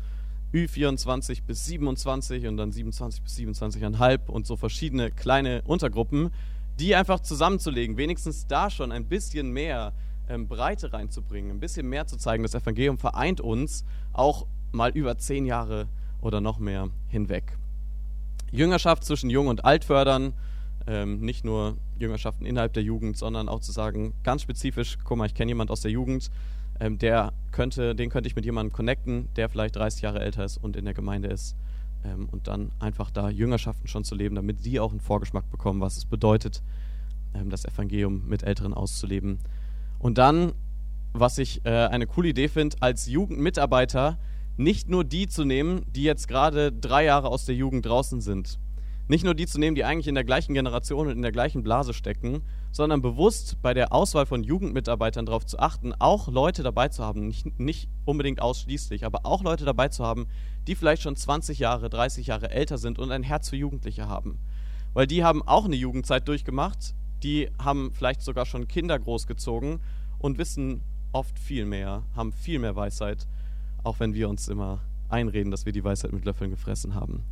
Ü24 bis 27 und dann 27 bis 27,5 und so verschiedene kleine Untergruppen, die einfach zusammenzulegen, wenigstens da schon ein bisschen mehr ähm, Breite reinzubringen, ein bisschen mehr zu zeigen, das Evangelium vereint uns auch mal über zehn Jahre oder noch mehr hinweg. Jüngerschaft zwischen Jung und Alt fördern, ähm, nicht nur Jüngerschaften innerhalb der Jugend, sondern auch zu sagen, ganz spezifisch, guck mal, ich kenne jemand aus der Jugend, ähm, der könnte, den könnte ich mit jemandem connecten, der vielleicht 30 Jahre älter ist und in der Gemeinde ist. Ähm, und dann einfach da Jüngerschaften schon zu leben, damit die auch einen Vorgeschmack bekommen, was es bedeutet, ähm, das Evangelium mit Älteren auszuleben. Und dann, was ich äh, eine coole Idee finde, als Jugendmitarbeiter nicht nur die zu nehmen, die jetzt gerade drei Jahre aus der Jugend draußen sind, nicht nur die zu nehmen, die eigentlich in der gleichen Generation und in der gleichen Blase stecken, sondern bewusst bei der Auswahl von Jugendmitarbeitern darauf zu achten, auch Leute dabei zu haben, nicht, nicht unbedingt ausschließlich, aber auch Leute dabei zu haben, die vielleicht schon 20 Jahre, 30 Jahre älter sind und ein Herz für Jugendliche haben. Weil die haben auch eine Jugendzeit durchgemacht, die haben vielleicht sogar schon Kinder großgezogen und wissen oft viel mehr, haben viel mehr Weisheit, auch wenn wir uns immer einreden, dass wir die Weisheit mit Löffeln gefressen haben.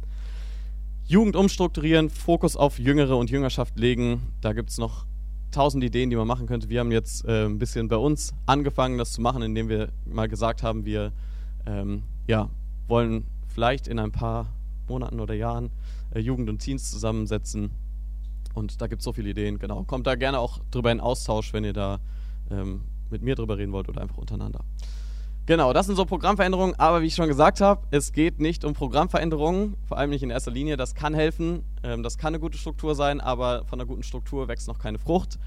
Jugend umstrukturieren, Fokus auf Jüngere und Jüngerschaft legen. Da gibt es noch tausend Ideen, die man machen könnte. Wir haben jetzt äh, ein bisschen bei uns angefangen, das zu machen, indem wir mal gesagt haben, wir ähm, ja, wollen vielleicht in ein paar Monaten oder Jahren äh, Jugend und Teens zusammensetzen. Und da gibt es so viele Ideen, genau. Kommt da gerne auch drüber in Austausch, wenn ihr da ähm, mit mir drüber reden wollt oder einfach untereinander. Genau, das sind so Programmveränderungen, aber wie ich schon gesagt habe, es geht nicht um Programmveränderungen, vor allem nicht in erster Linie. Das kann helfen, ähm, das kann eine gute Struktur sein, aber von einer guten Struktur wächst noch keine Frucht.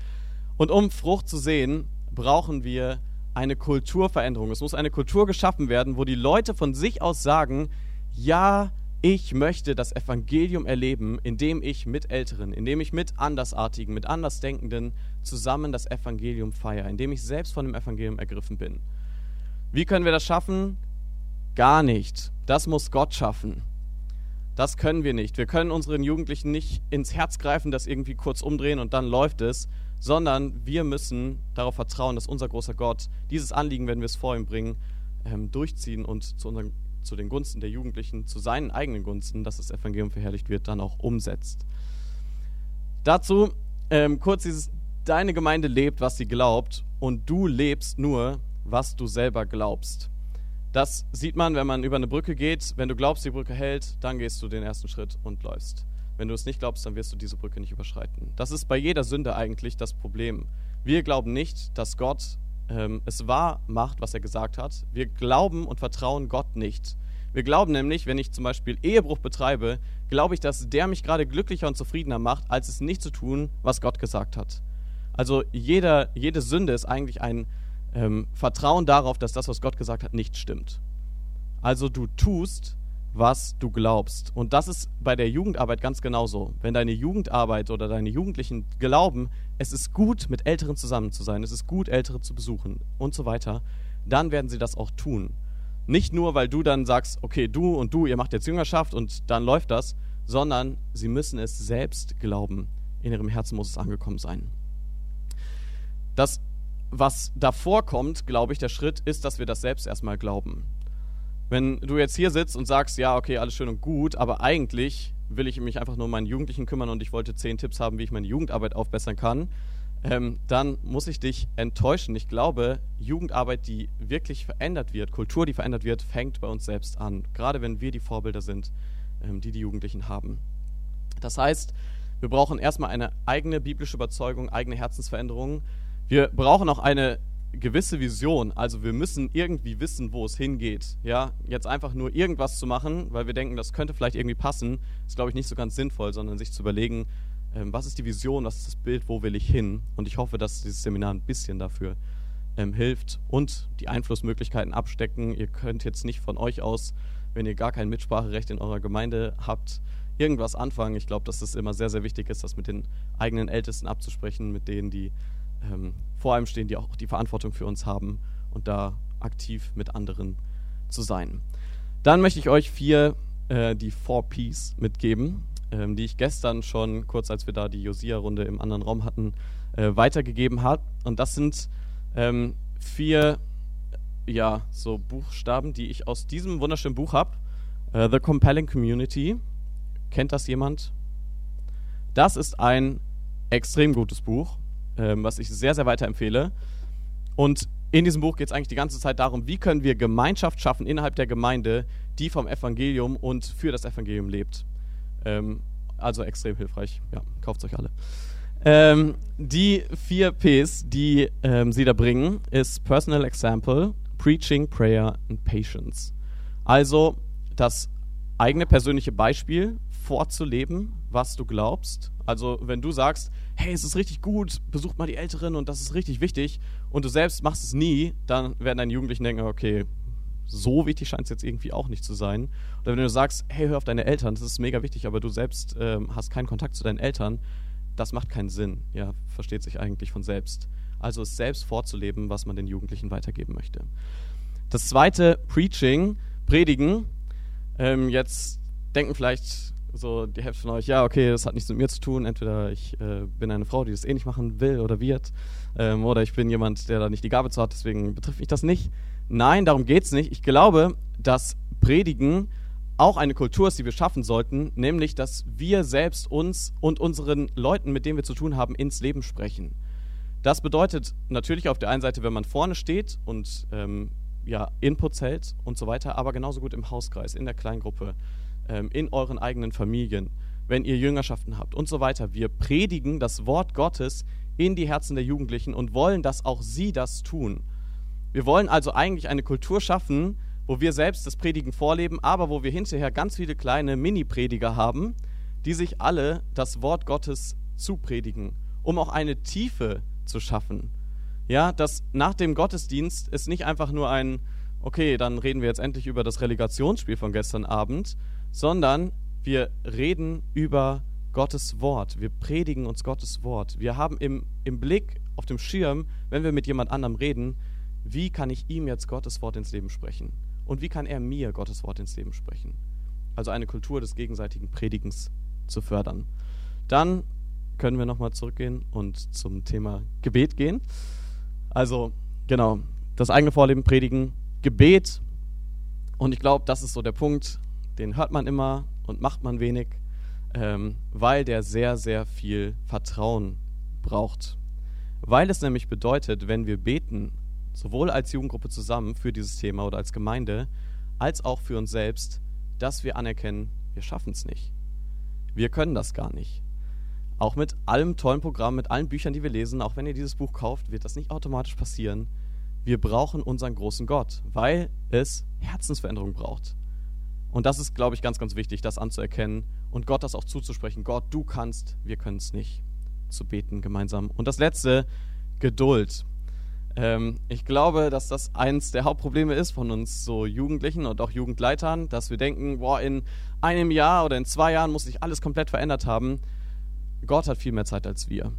Und um Frucht zu sehen, brauchen wir eine Kulturveränderung. Es muss eine Kultur geschaffen werden, wo die Leute von sich aus sagen, ja, ich möchte das Evangelium erleben, indem ich mit Älteren, indem ich mit Andersartigen, mit Andersdenkenden zusammen das Evangelium feiere, indem ich selbst von dem Evangelium ergriffen bin. Wie können wir das schaffen? Gar nicht. Das muss Gott schaffen. Das können wir nicht. Wir können unseren Jugendlichen nicht ins Herz greifen, das irgendwie kurz umdrehen und dann läuft es, sondern wir müssen darauf vertrauen, dass unser großer Gott dieses Anliegen, wenn wir es vor ihm bringen, ähm, durchziehen und zu, unseren, zu den Gunsten der Jugendlichen, zu seinen eigenen Gunsten, dass das Evangelium verherrlicht wird, dann auch umsetzt. Dazu ähm, kurz dieses, deine Gemeinde lebt, was sie glaubt und du lebst nur, was du selber glaubst. Das sieht man, wenn man über eine Brücke geht. Wenn du glaubst, die Brücke hält, dann gehst du den ersten Schritt und läufst. Wenn du es nicht glaubst, dann wirst du diese Brücke nicht überschreiten. Das ist bei jeder Sünde eigentlich das Problem. Wir glauben nicht, dass Gott ähm, es wahr macht, was er gesagt hat. Wir glauben und vertrauen Gott nicht. Wir glauben nämlich, wenn ich zum Beispiel Ehebruch betreibe, glaube ich, dass der mich gerade glücklicher und zufriedener macht, als es nicht zu tun, was Gott gesagt hat. Also jeder, jede Sünde ist eigentlich ein ähm, Vertrauen darauf, dass das, was Gott gesagt hat, nicht stimmt. Also du tust, was du glaubst. Und das ist bei der Jugendarbeit ganz genauso. Wenn deine Jugendarbeit oder deine Jugendlichen glauben, es ist gut, mit Älteren zusammen zu sein, es ist gut, Ältere zu besuchen und so weiter, dann werden sie das auch tun. Nicht nur, weil du dann sagst, okay, du und du, ihr macht jetzt Jüngerschaft und dann läuft das, sondern sie müssen es selbst glauben. In ihrem Herzen muss es angekommen sein. Das was davor kommt, glaube ich, der Schritt ist, dass wir das selbst erstmal glauben. Wenn du jetzt hier sitzt und sagst, ja, okay, alles schön und gut, aber eigentlich will ich mich einfach nur um meinen Jugendlichen kümmern und ich wollte zehn Tipps haben, wie ich meine Jugendarbeit aufbessern kann, ähm, dann muss ich dich enttäuschen. Ich glaube, Jugendarbeit, die wirklich verändert wird, Kultur, die verändert wird, fängt bei uns selbst an. Gerade wenn wir die Vorbilder sind, ähm, die die Jugendlichen haben. Das heißt, wir brauchen erstmal eine eigene biblische Überzeugung, eigene Herzensveränderungen. Wir brauchen auch eine gewisse Vision. Also wir müssen irgendwie wissen, wo es hingeht. Ja, jetzt einfach nur irgendwas zu machen, weil wir denken, das könnte vielleicht irgendwie passen, ist glaube ich nicht so ganz sinnvoll, sondern sich zu überlegen, ähm, was ist die Vision, was ist das Bild, wo will ich hin? Und ich hoffe, dass dieses Seminar ein bisschen dafür ähm, hilft und die Einflussmöglichkeiten abstecken. Ihr könnt jetzt nicht von euch aus, wenn ihr gar kein Mitspracherecht in eurer Gemeinde habt, irgendwas anfangen. Ich glaube, dass es immer sehr, sehr wichtig ist, das mit den eigenen Ältesten abzusprechen, mit denen, die ähm, vor einem stehen, die auch die Verantwortung für uns haben und da aktiv mit anderen zu sein. Dann möchte ich euch vier, äh, die Four Ps mitgeben, ähm, die ich gestern schon, kurz als wir da die Josia-Runde im anderen Raum hatten, äh, weitergegeben habe. Und das sind ähm, vier, ja, so Buchstaben, die ich aus diesem wunderschönen Buch habe. Äh, The Compelling Community. Kennt das jemand? Das ist ein extrem gutes Buch ähm, was ich sehr, sehr weiterempfehle. Und in diesem Buch geht es eigentlich die ganze Zeit darum, wie können wir Gemeinschaft schaffen innerhalb der Gemeinde, die vom Evangelium und für das Evangelium lebt. Ähm, also extrem hilfreich. Ja, kauft euch alle. Ähm, die vier Ps, die ähm, sie da bringen, ist Personal Example, Preaching, Prayer und Patience. Also das eigene persönliche Beispiel vorzuleben, was du glaubst. Also wenn du sagst, hey, es ist richtig gut, besucht mal die Älteren und das ist richtig wichtig und du selbst machst es nie, dann werden deine Jugendlichen denken, okay, so wichtig scheint es jetzt irgendwie auch nicht zu sein. Oder wenn du sagst, hey, hör auf deine Eltern, das ist mega wichtig, aber du selbst ähm, hast keinen Kontakt zu deinen Eltern, das macht keinen Sinn. Ja, versteht sich eigentlich von selbst. Also es selbst vorzuleben, was man den Jugendlichen weitergeben möchte. Das zweite, Preaching, Predigen. Ähm, jetzt denken vielleicht so die Hälfte von euch, ja, okay, das hat nichts mit mir zu tun. Entweder ich äh, bin eine Frau, die das eh nicht machen will oder wird, ähm, oder ich bin jemand, der da nicht die Gabe zu hat, deswegen betrifft mich das nicht. Nein, darum geht es nicht. Ich glaube, dass Predigen auch eine Kultur ist, die wir schaffen sollten, nämlich, dass wir selbst uns und unseren Leuten, mit denen wir zu tun haben, ins Leben sprechen. Das bedeutet natürlich auf der einen Seite, wenn man vorne steht und ähm, ja, Inputs hält und so weiter, aber genauso gut im Hauskreis, in der Kleingruppe ähm, in euren eigenen Familien, wenn ihr Jüngerschaften habt und so weiter. Wir predigen das Wort Gottes in die Herzen der Jugendlichen und wollen, dass auch sie das tun. Wir wollen also eigentlich eine Kultur schaffen, wo wir selbst das Predigen vorleben, aber wo wir hinterher ganz viele kleine Mini-Prediger haben, die sich alle das Wort Gottes zupredigen, um auch eine Tiefe zu schaffen. Ja, dass nach dem Gottesdienst es nicht einfach nur ein, okay, dann reden wir jetzt endlich über das Relegationsspiel von gestern Abend, sondern wir reden über Gottes Wort. Wir predigen uns Gottes Wort. Wir haben im, im Blick auf dem Schirm, wenn wir mit jemand anderem reden, wie kann ich ihm jetzt Gottes Wort ins Leben sprechen? Und wie kann er mir Gottes Wort ins Leben sprechen? Also eine Kultur des gegenseitigen Predigens zu fördern. Dann können wir nochmal zurückgehen und zum Thema Gebet gehen. Also, genau, das eigene Vorleben predigen, Gebet. Und ich glaube, das ist so der Punkt, den hört man immer und macht man wenig, ähm, weil der sehr, sehr viel Vertrauen braucht. Weil es nämlich bedeutet, wenn wir beten, sowohl als Jugendgruppe zusammen für dieses Thema oder als Gemeinde, als auch für uns selbst, dass wir anerkennen, wir schaffen es nicht. Wir können das gar nicht. Auch mit allem tollen Programm, mit allen Büchern, die wir lesen, auch wenn ihr dieses Buch kauft, wird das nicht automatisch passieren. Wir brauchen unseren großen Gott, weil es Herzensveränderung braucht. Und das ist, glaube ich, ganz, ganz wichtig, das anzuerkennen und Gott das auch zuzusprechen. Gott, du kannst, wir können es nicht. Zu beten gemeinsam. Und das letzte, Geduld. Ähm, ich glaube, dass das eins der Hauptprobleme ist von uns so Jugendlichen und auch Jugendleitern, dass wir denken, boah, in einem Jahr oder in zwei Jahren muss sich alles komplett verändert haben. Gott hat viel mehr Zeit als wir.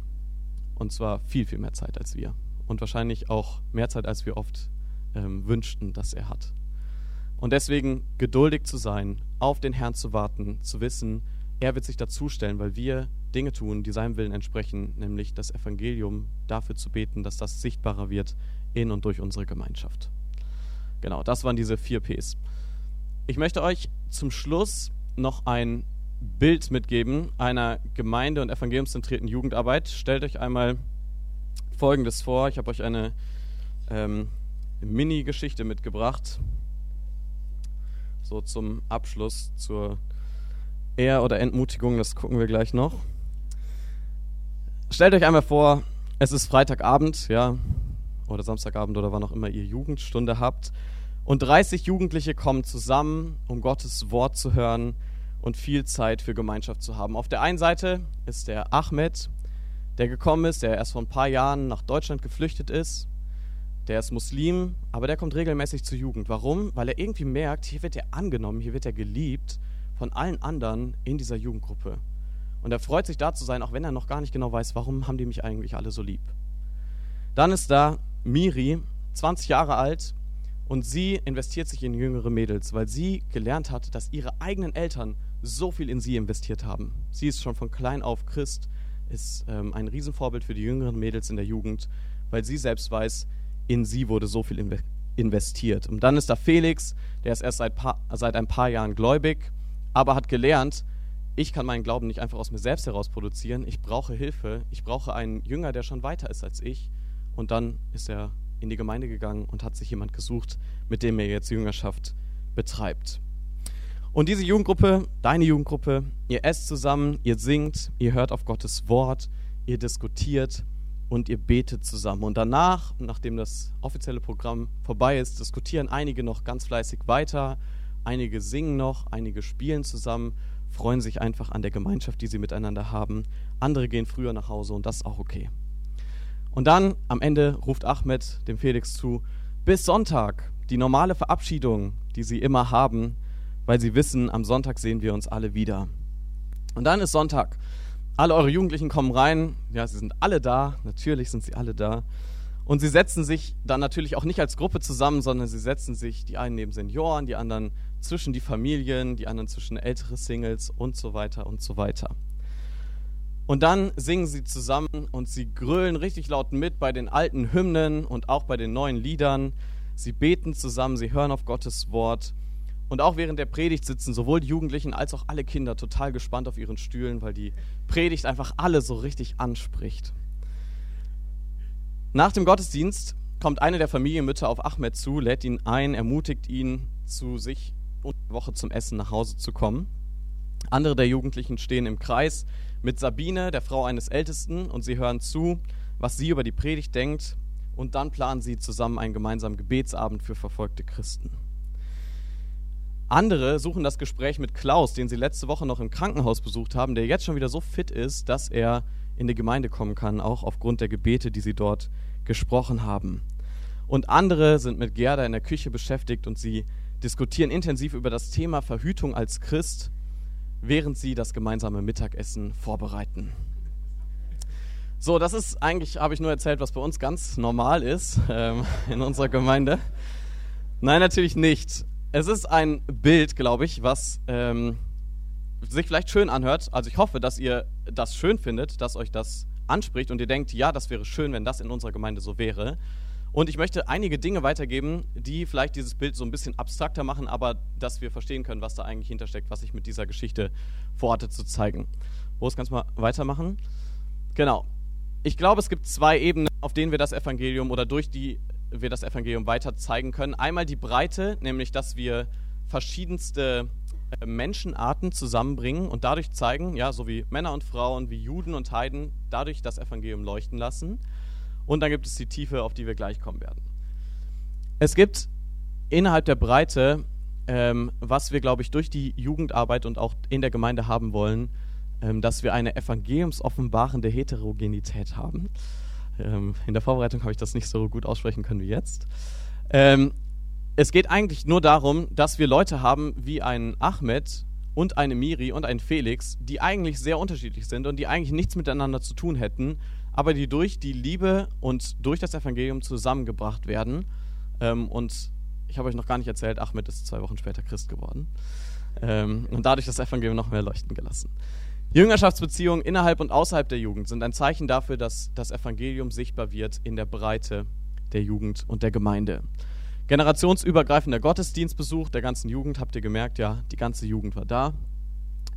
Und zwar viel, viel mehr Zeit als wir. Und wahrscheinlich auch mehr Zeit, als wir oft ähm, wünschten, dass er hat. Und deswegen geduldig zu sein, auf den Herrn zu warten, zu wissen, er wird sich dazustellen, weil wir Dinge tun, die seinem Willen entsprechen, nämlich das Evangelium dafür zu beten, dass das sichtbarer wird in und durch unsere Gemeinschaft. Genau, das waren diese vier Ps. Ich möchte euch zum Schluss noch ein Bild mitgeben einer gemeinde- und evangeliumszentrierten Jugendarbeit. Stellt euch einmal Folgendes vor. Ich habe euch eine ähm, Mini-Geschichte mitgebracht so zum Abschluss, zur Ehr- oder Entmutigung, das gucken wir gleich noch. Stellt euch einmal vor, es ist Freitagabend, ja, oder Samstagabend oder wann auch immer ihr Jugendstunde habt. Und 30 Jugendliche kommen zusammen, um Gottes Wort zu hören und viel Zeit für Gemeinschaft zu haben. Auf der einen Seite ist der Ahmed, der gekommen ist, der erst vor ein paar Jahren nach Deutschland geflüchtet ist. Der ist Muslim, aber der kommt regelmäßig zur Jugend. Warum? Weil er irgendwie merkt, hier wird er angenommen, hier wird er geliebt von allen anderen in dieser Jugendgruppe. Und er freut sich da zu sein, auch wenn er noch gar nicht genau weiß, warum haben die mich eigentlich alle so lieb. Dann ist da Miri, 20 Jahre alt, und sie investiert sich in jüngere Mädels, weil sie gelernt hat, dass ihre eigenen Eltern so viel in sie investiert haben. Sie ist schon von klein auf Christ, ist ähm, ein Riesenvorbild für die jüngeren Mädels in der Jugend, weil sie selbst weiß, in sie wurde so viel investiert. Und dann ist da Felix, der ist erst seit, paar, seit ein paar Jahren gläubig, aber hat gelernt, ich kann meinen Glauben nicht einfach aus mir selbst heraus produzieren, ich brauche Hilfe, ich brauche einen Jünger, der schon weiter ist als ich. Und dann ist er in die Gemeinde gegangen und hat sich jemand gesucht, mit dem er jetzt Jüngerschaft betreibt. Und diese Jugendgruppe, deine Jugendgruppe, ihr esst zusammen, ihr singt, ihr hört auf Gottes Wort, ihr diskutiert und ihr betet zusammen. Und danach, nachdem das offizielle Programm vorbei ist, diskutieren einige noch ganz fleißig weiter, einige singen noch, einige spielen zusammen, freuen sich einfach an der Gemeinschaft, die sie miteinander haben. Andere gehen früher nach Hause und das ist auch okay. Und dann am Ende ruft Ahmed dem Felix zu, bis Sonntag, die normale Verabschiedung, die sie immer haben, weil sie wissen, am Sonntag sehen wir uns alle wieder. Und dann ist Sonntag. Alle eure Jugendlichen kommen rein. Ja, sie sind alle da. Natürlich sind sie alle da. Und sie setzen sich dann natürlich auch nicht als Gruppe zusammen, sondern sie setzen sich die einen neben Senioren, die anderen zwischen die Familien, die anderen zwischen ältere Singles und so weiter und so weiter. Und dann singen sie zusammen und sie grölen richtig laut mit bei den alten Hymnen und auch bei den neuen Liedern. Sie beten zusammen, sie hören auf Gottes Wort. Und auch während der Predigt sitzen sowohl die Jugendlichen als auch alle Kinder total gespannt auf ihren Stühlen, weil die Predigt einfach alle so richtig anspricht. Nach dem Gottesdienst kommt eine der Familienmütter auf Ahmed zu, lädt ihn ein, ermutigt ihn, zu sich und Woche zum Essen nach Hause zu kommen. Andere der Jugendlichen stehen im Kreis, mit Sabine, der Frau eines Ältesten, und sie hören zu, was sie über die Predigt denkt, und dann planen sie zusammen einen gemeinsamen Gebetsabend für verfolgte Christen. Andere suchen das Gespräch mit Klaus, den sie letzte Woche noch im Krankenhaus besucht haben, der jetzt schon wieder so fit ist, dass er in die Gemeinde kommen kann, auch aufgrund der Gebete, die sie dort gesprochen haben. Und andere sind mit Gerda in der Küche beschäftigt und sie diskutieren intensiv über das Thema Verhütung als Christ während sie das gemeinsame Mittagessen vorbereiten. So, das ist eigentlich, habe ich nur erzählt, was bei uns ganz normal ist ähm, in unserer Gemeinde. Nein, natürlich nicht. Es ist ein Bild, glaube ich, was ähm, sich vielleicht schön anhört. Also ich hoffe, dass ihr das schön findet, dass euch das anspricht und ihr denkt, ja, das wäre schön, wenn das in unserer Gemeinde so wäre. Und ich möchte einige Dinge weitergeben, die vielleicht dieses Bild so ein bisschen abstrakter machen, aber dass wir verstehen können, was da eigentlich hintersteckt, was ich mit dieser Geschichte vorhatte zu zeigen. Boris, kannst du mal weitermachen? Genau. Ich glaube, es gibt zwei Ebenen, auf denen wir das Evangelium oder durch die wir das Evangelium weiter zeigen können. Einmal die Breite, nämlich dass wir verschiedenste äh, Menschenarten zusammenbringen und dadurch zeigen, ja, so wie Männer und Frauen, wie Juden und Heiden, dadurch das Evangelium leuchten lassen. Und dann gibt es die Tiefe, auf die wir gleich kommen werden. Es gibt innerhalb der Breite, ähm, was wir, glaube ich, durch die Jugendarbeit und auch in der Gemeinde haben wollen, ähm, dass wir eine evangeliumsoffenbarende Heterogenität haben. Ähm, in der Vorbereitung habe ich das nicht so gut aussprechen können wie jetzt. Ähm, es geht eigentlich nur darum, dass wir Leute haben wie einen Ahmed und eine Miri und einen Felix, die eigentlich sehr unterschiedlich sind und die eigentlich nichts miteinander zu tun hätten, aber die durch die Liebe und durch das Evangelium zusammengebracht werden. Ähm, und ich habe euch noch gar nicht erzählt, Ahmed ist zwei Wochen später Christ geworden. Ähm, und dadurch das Evangelium noch mehr leuchten gelassen. Jüngerschaftsbeziehungen innerhalb und außerhalb der Jugend sind ein Zeichen dafür, dass das Evangelium sichtbar wird in der Breite der Jugend und der Gemeinde. Generationsübergreifender Gottesdienstbesuch der ganzen Jugend, habt ihr gemerkt, ja, die ganze Jugend war da.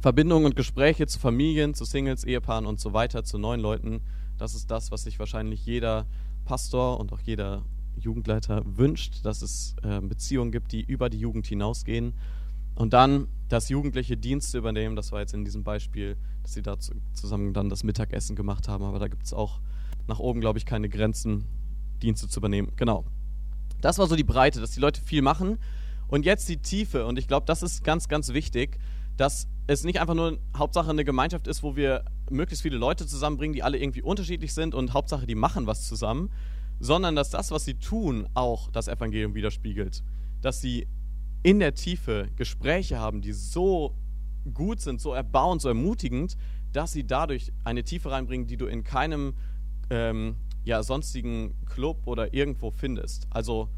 Verbindungen und Gespräche zu Familien, zu Singles, Ehepaaren und so weiter, zu neuen Leuten das ist das, was sich wahrscheinlich jeder Pastor und auch jeder Jugendleiter wünscht, dass es äh, Beziehungen gibt, die über die Jugend hinausgehen. Und dann das jugendliche Dienste übernehmen, das war jetzt in diesem Beispiel, dass sie da zusammen dann das Mittagessen gemacht haben, aber da gibt es auch nach oben, glaube ich, keine Grenzen, Dienste zu übernehmen. Genau. Das war so die Breite, dass die Leute viel machen. Und jetzt die Tiefe. Und ich glaube, das ist ganz, ganz wichtig, dass es nicht einfach nur Hauptsache eine Gemeinschaft ist, wo wir möglichst viele Leute zusammenbringen, die alle irgendwie unterschiedlich sind und Hauptsache die machen was zusammen, sondern dass das, was sie tun, auch das Evangelium widerspiegelt. Dass sie in der Tiefe Gespräche haben, die so gut sind, so erbauend, so ermutigend, dass sie dadurch eine Tiefe reinbringen, die du in keinem ähm, ja, sonstigen Club oder irgendwo findest. Also,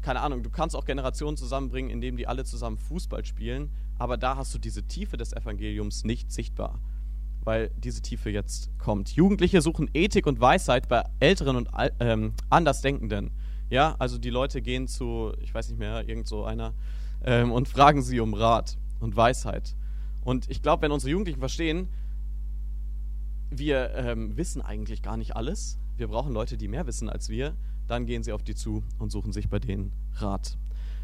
keine Ahnung, du kannst auch Generationen zusammenbringen, indem die alle zusammen Fußball spielen, aber da hast du diese Tiefe des Evangeliums nicht sichtbar, weil diese Tiefe jetzt kommt. Jugendliche suchen Ethik und Weisheit bei Älteren und ähm, Andersdenkenden. Ja, also die Leute gehen zu, ich weiß nicht mehr, irgend so einer ähm, und fragen sie um Rat und Weisheit. Und ich glaube, wenn unsere Jugendlichen verstehen, wir ähm, wissen eigentlich gar nicht alles, wir brauchen Leute, die mehr wissen als wir, dann gehen sie auf die zu und suchen sich bei denen Rat.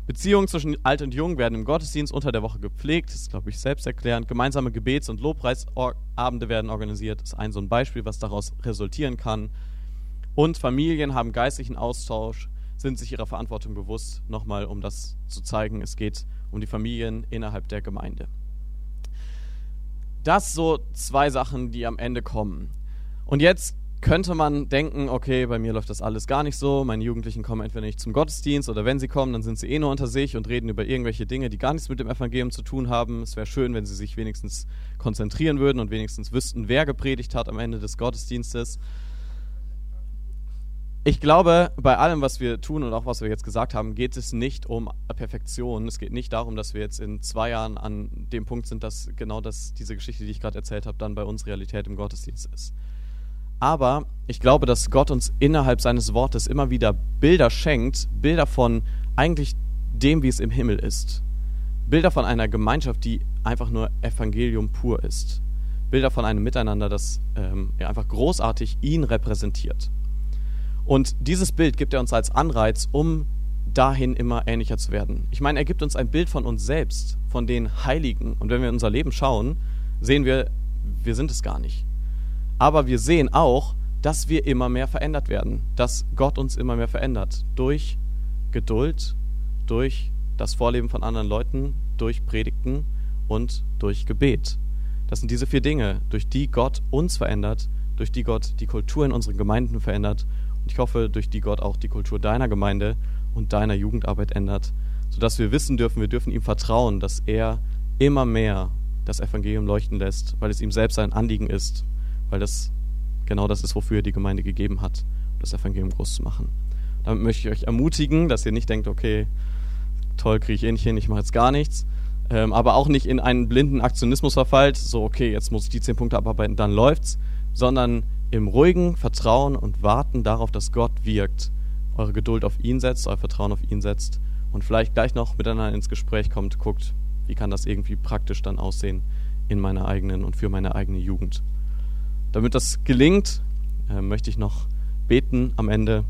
Beziehungen zwischen Alt und Jung werden im Gottesdienst unter der Woche gepflegt, das ist, glaube ich, selbsterklärend. Gemeinsame Gebets- und Lobpreisabende werden organisiert, das ist ein so ein Beispiel, was daraus resultieren kann. Und Familien haben geistlichen Austausch, sind sich ihrer Verantwortung bewusst, nochmal um das zu zeigen, es geht um die Familien innerhalb der Gemeinde. Das so zwei Sachen, die am Ende kommen. Und jetzt könnte man denken, okay, bei mir läuft das alles gar nicht so, meine Jugendlichen kommen entweder nicht zum Gottesdienst oder wenn sie kommen, dann sind sie eh nur unter sich und reden über irgendwelche Dinge, die gar nichts mit dem Evangelium zu tun haben. Es wäre schön, wenn sie sich wenigstens konzentrieren würden und wenigstens wüssten, wer gepredigt hat am Ende des Gottesdienstes. Ich glaube, bei allem, was wir tun und auch was wir jetzt gesagt haben, geht es nicht um Perfektion. Es geht nicht darum, dass wir jetzt in zwei Jahren an dem Punkt sind, dass genau das, diese Geschichte, die ich gerade erzählt habe, dann bei uns Realität im Gottesdienst ist. Aber ich glaube, dass Gott uns innerhalb seines Wortes immer wieder Bilder schenkt, Bilder von eigentlich dem, wie es im Himmel ist. Bilder von einer Gemeinschaft, die einfach nur Evangelium pur ist. Bilder von einem Miteinander, das ähm, ja, einfach großartig ihn repräsentiert. Und dieses Bild gibt er uns als Anreiz, um dahin immer ähnlicher zu werden. Ich meine, er gibt uns ein Bild von uns selbst, von den Heiligen. Und wenn wir in unser Leben schauen, sehen wir, wir sind es gar nicht. Aber wir sehen auch, dass wir immer mehr verändert werden, dass Gott uns immer mehr verändert. Durch Geduld, durch das Vorleben von anderen Leuten, durch Predigten und durch Gebet. Das sind diese vier Dinge, durch die Gott uns verändert, durch die Gott die Kultur in unseren Gemeinden verändert ich hoffe, durch die Gott auch die Kultur deiner Gemeinde und deiner Jugendarbeit ändert, sodass wir wissen dürfen, wir dürfen ihm vertrauen, dass er immer mehr das Evangelium leuchten lässt, weil es ihm selbst ein Anliegen ist weil das genau das ist, wofür er die Gemeinde gegeben hat, das Evangelium groß zu machen. Damit möchte ich euch ermutigen, dass ihr nicht denkt, okay, toll, kriege ich eh nicht hin, ich mache jetzt gar nichts, ähm, aber auch nicht in einen blinden Aktionismus verfallt, so okay, jetzt muss ich die zehn Punkte abarbeiten, dann läuft's, sondern im ruhigen Vertrauen und Warten darauf, dass Gott wirkt, eure Geduld auf ihn setzt, euer Vertrauen auf ihn setzt und vielleicht gleich noch miteinander ins Gespräch kommt, guckt, wie kann das irgendwie praktisch dann aussehen in meiner eigenen und für meine eigene Jugend. Damit das gelingt, äh, möchte ich noch beten am Ende.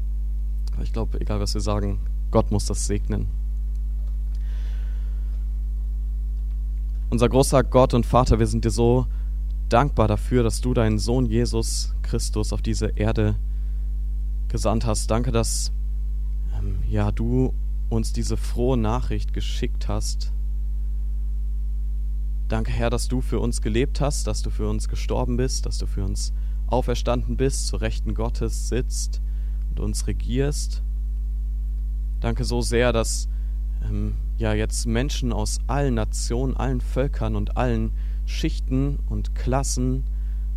Ich glaube, egal was wir sagen, Gott muss das segnen. Unser großer Gott und Vater, wir sind dir so dankbar dafür, dass du deinen Sohn Jesus Christus auf diese Erde gesandt hast. Danke, dass ähm, ja du uns diese frohe Nachricht geschickt hast, Danke, Herr, dass du für uns gelebt hast, dass du für uns gestorben bist, dass du für uns auferstanden bist, zur Rechten Gottes sitzt und uns regierst. Danke so sehr, dass ähm, ja jetzt Menschen aus allen Nationen, allen Völkern und allen Schichten und Klassen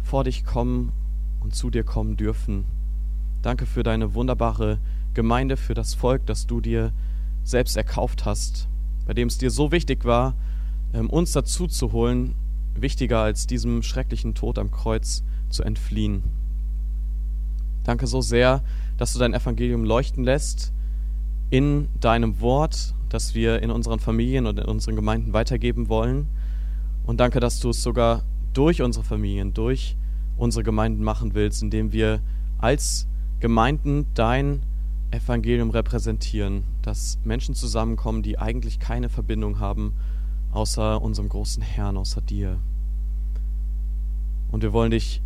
vor dich kommen und zu dir kommen dürfen. Danke für deine wunderbare Gemeinde, für das Volk, das du dir selbst erkauft hast, bei dem es dir so wichtig war, ähm, uns dazu zu holen, wichtiger als diesem schrecklichen Tod am Kreuz zu entfliehen. Danke so sehr, dass du dein Evangelium leuchten lässt in deinem Wort, das wir in unseren Familien und in unseren Gemeinden weitergeben wollen. Und danke, dass du es sogar durch unsere Familien, durch unsere Gemeinden machen willst, indem wir als Gemeinden dein Evangelium repräsentieren, dass Menschen zusammenkommen, die eigentlich keine Verbindung haben außer unserem großen Herrn, außer dir. Und wir wollen dich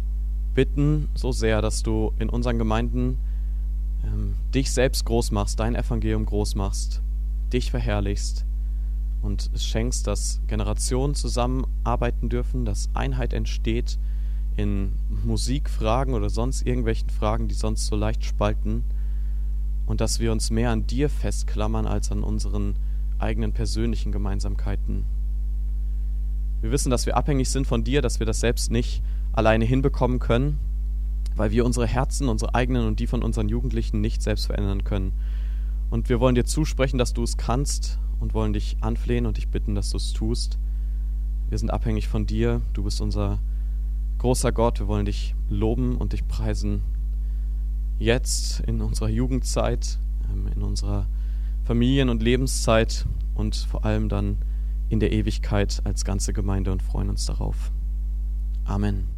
bitten so sehr, dass du in unseren Gemeinden ähm, dich selbst groß machst, dein Evangelium groß machst, dich verherrlichst und es schenkst, dass Generationen zusammenarbeiten dürfen, dass Einheit entsteht in Musikfragen oder sonst irgendwelchen Fragen, die sonst so leicht spalten und dass wir uns mehr an dir festklammern als an unseren eigenen persönlichen Gemeinsamkeiten. Wir wissen, dass wir abhängig sind von dir, dass wir das selbst nicht alleine hinbekommen können, weil wir unsere Herzen, unsere eigenen und die von unseren Jugendlichen nicht selbst verändern können. Und wir wollen dir zusprechen, dass du es kannst und wollen dich anflehen und dich bitten, dass du es tust. Wir sind abhängig von dir, du bist unser großer Gott, wir wollen dich loben und dich preisen. Jetzt in unserer Jugendzeit, ähm, in unserer Familien- und Lebenszeit und vor allem dann in der Ewigkeit als ganze Gemeinde und freuen uns darauf. Amen.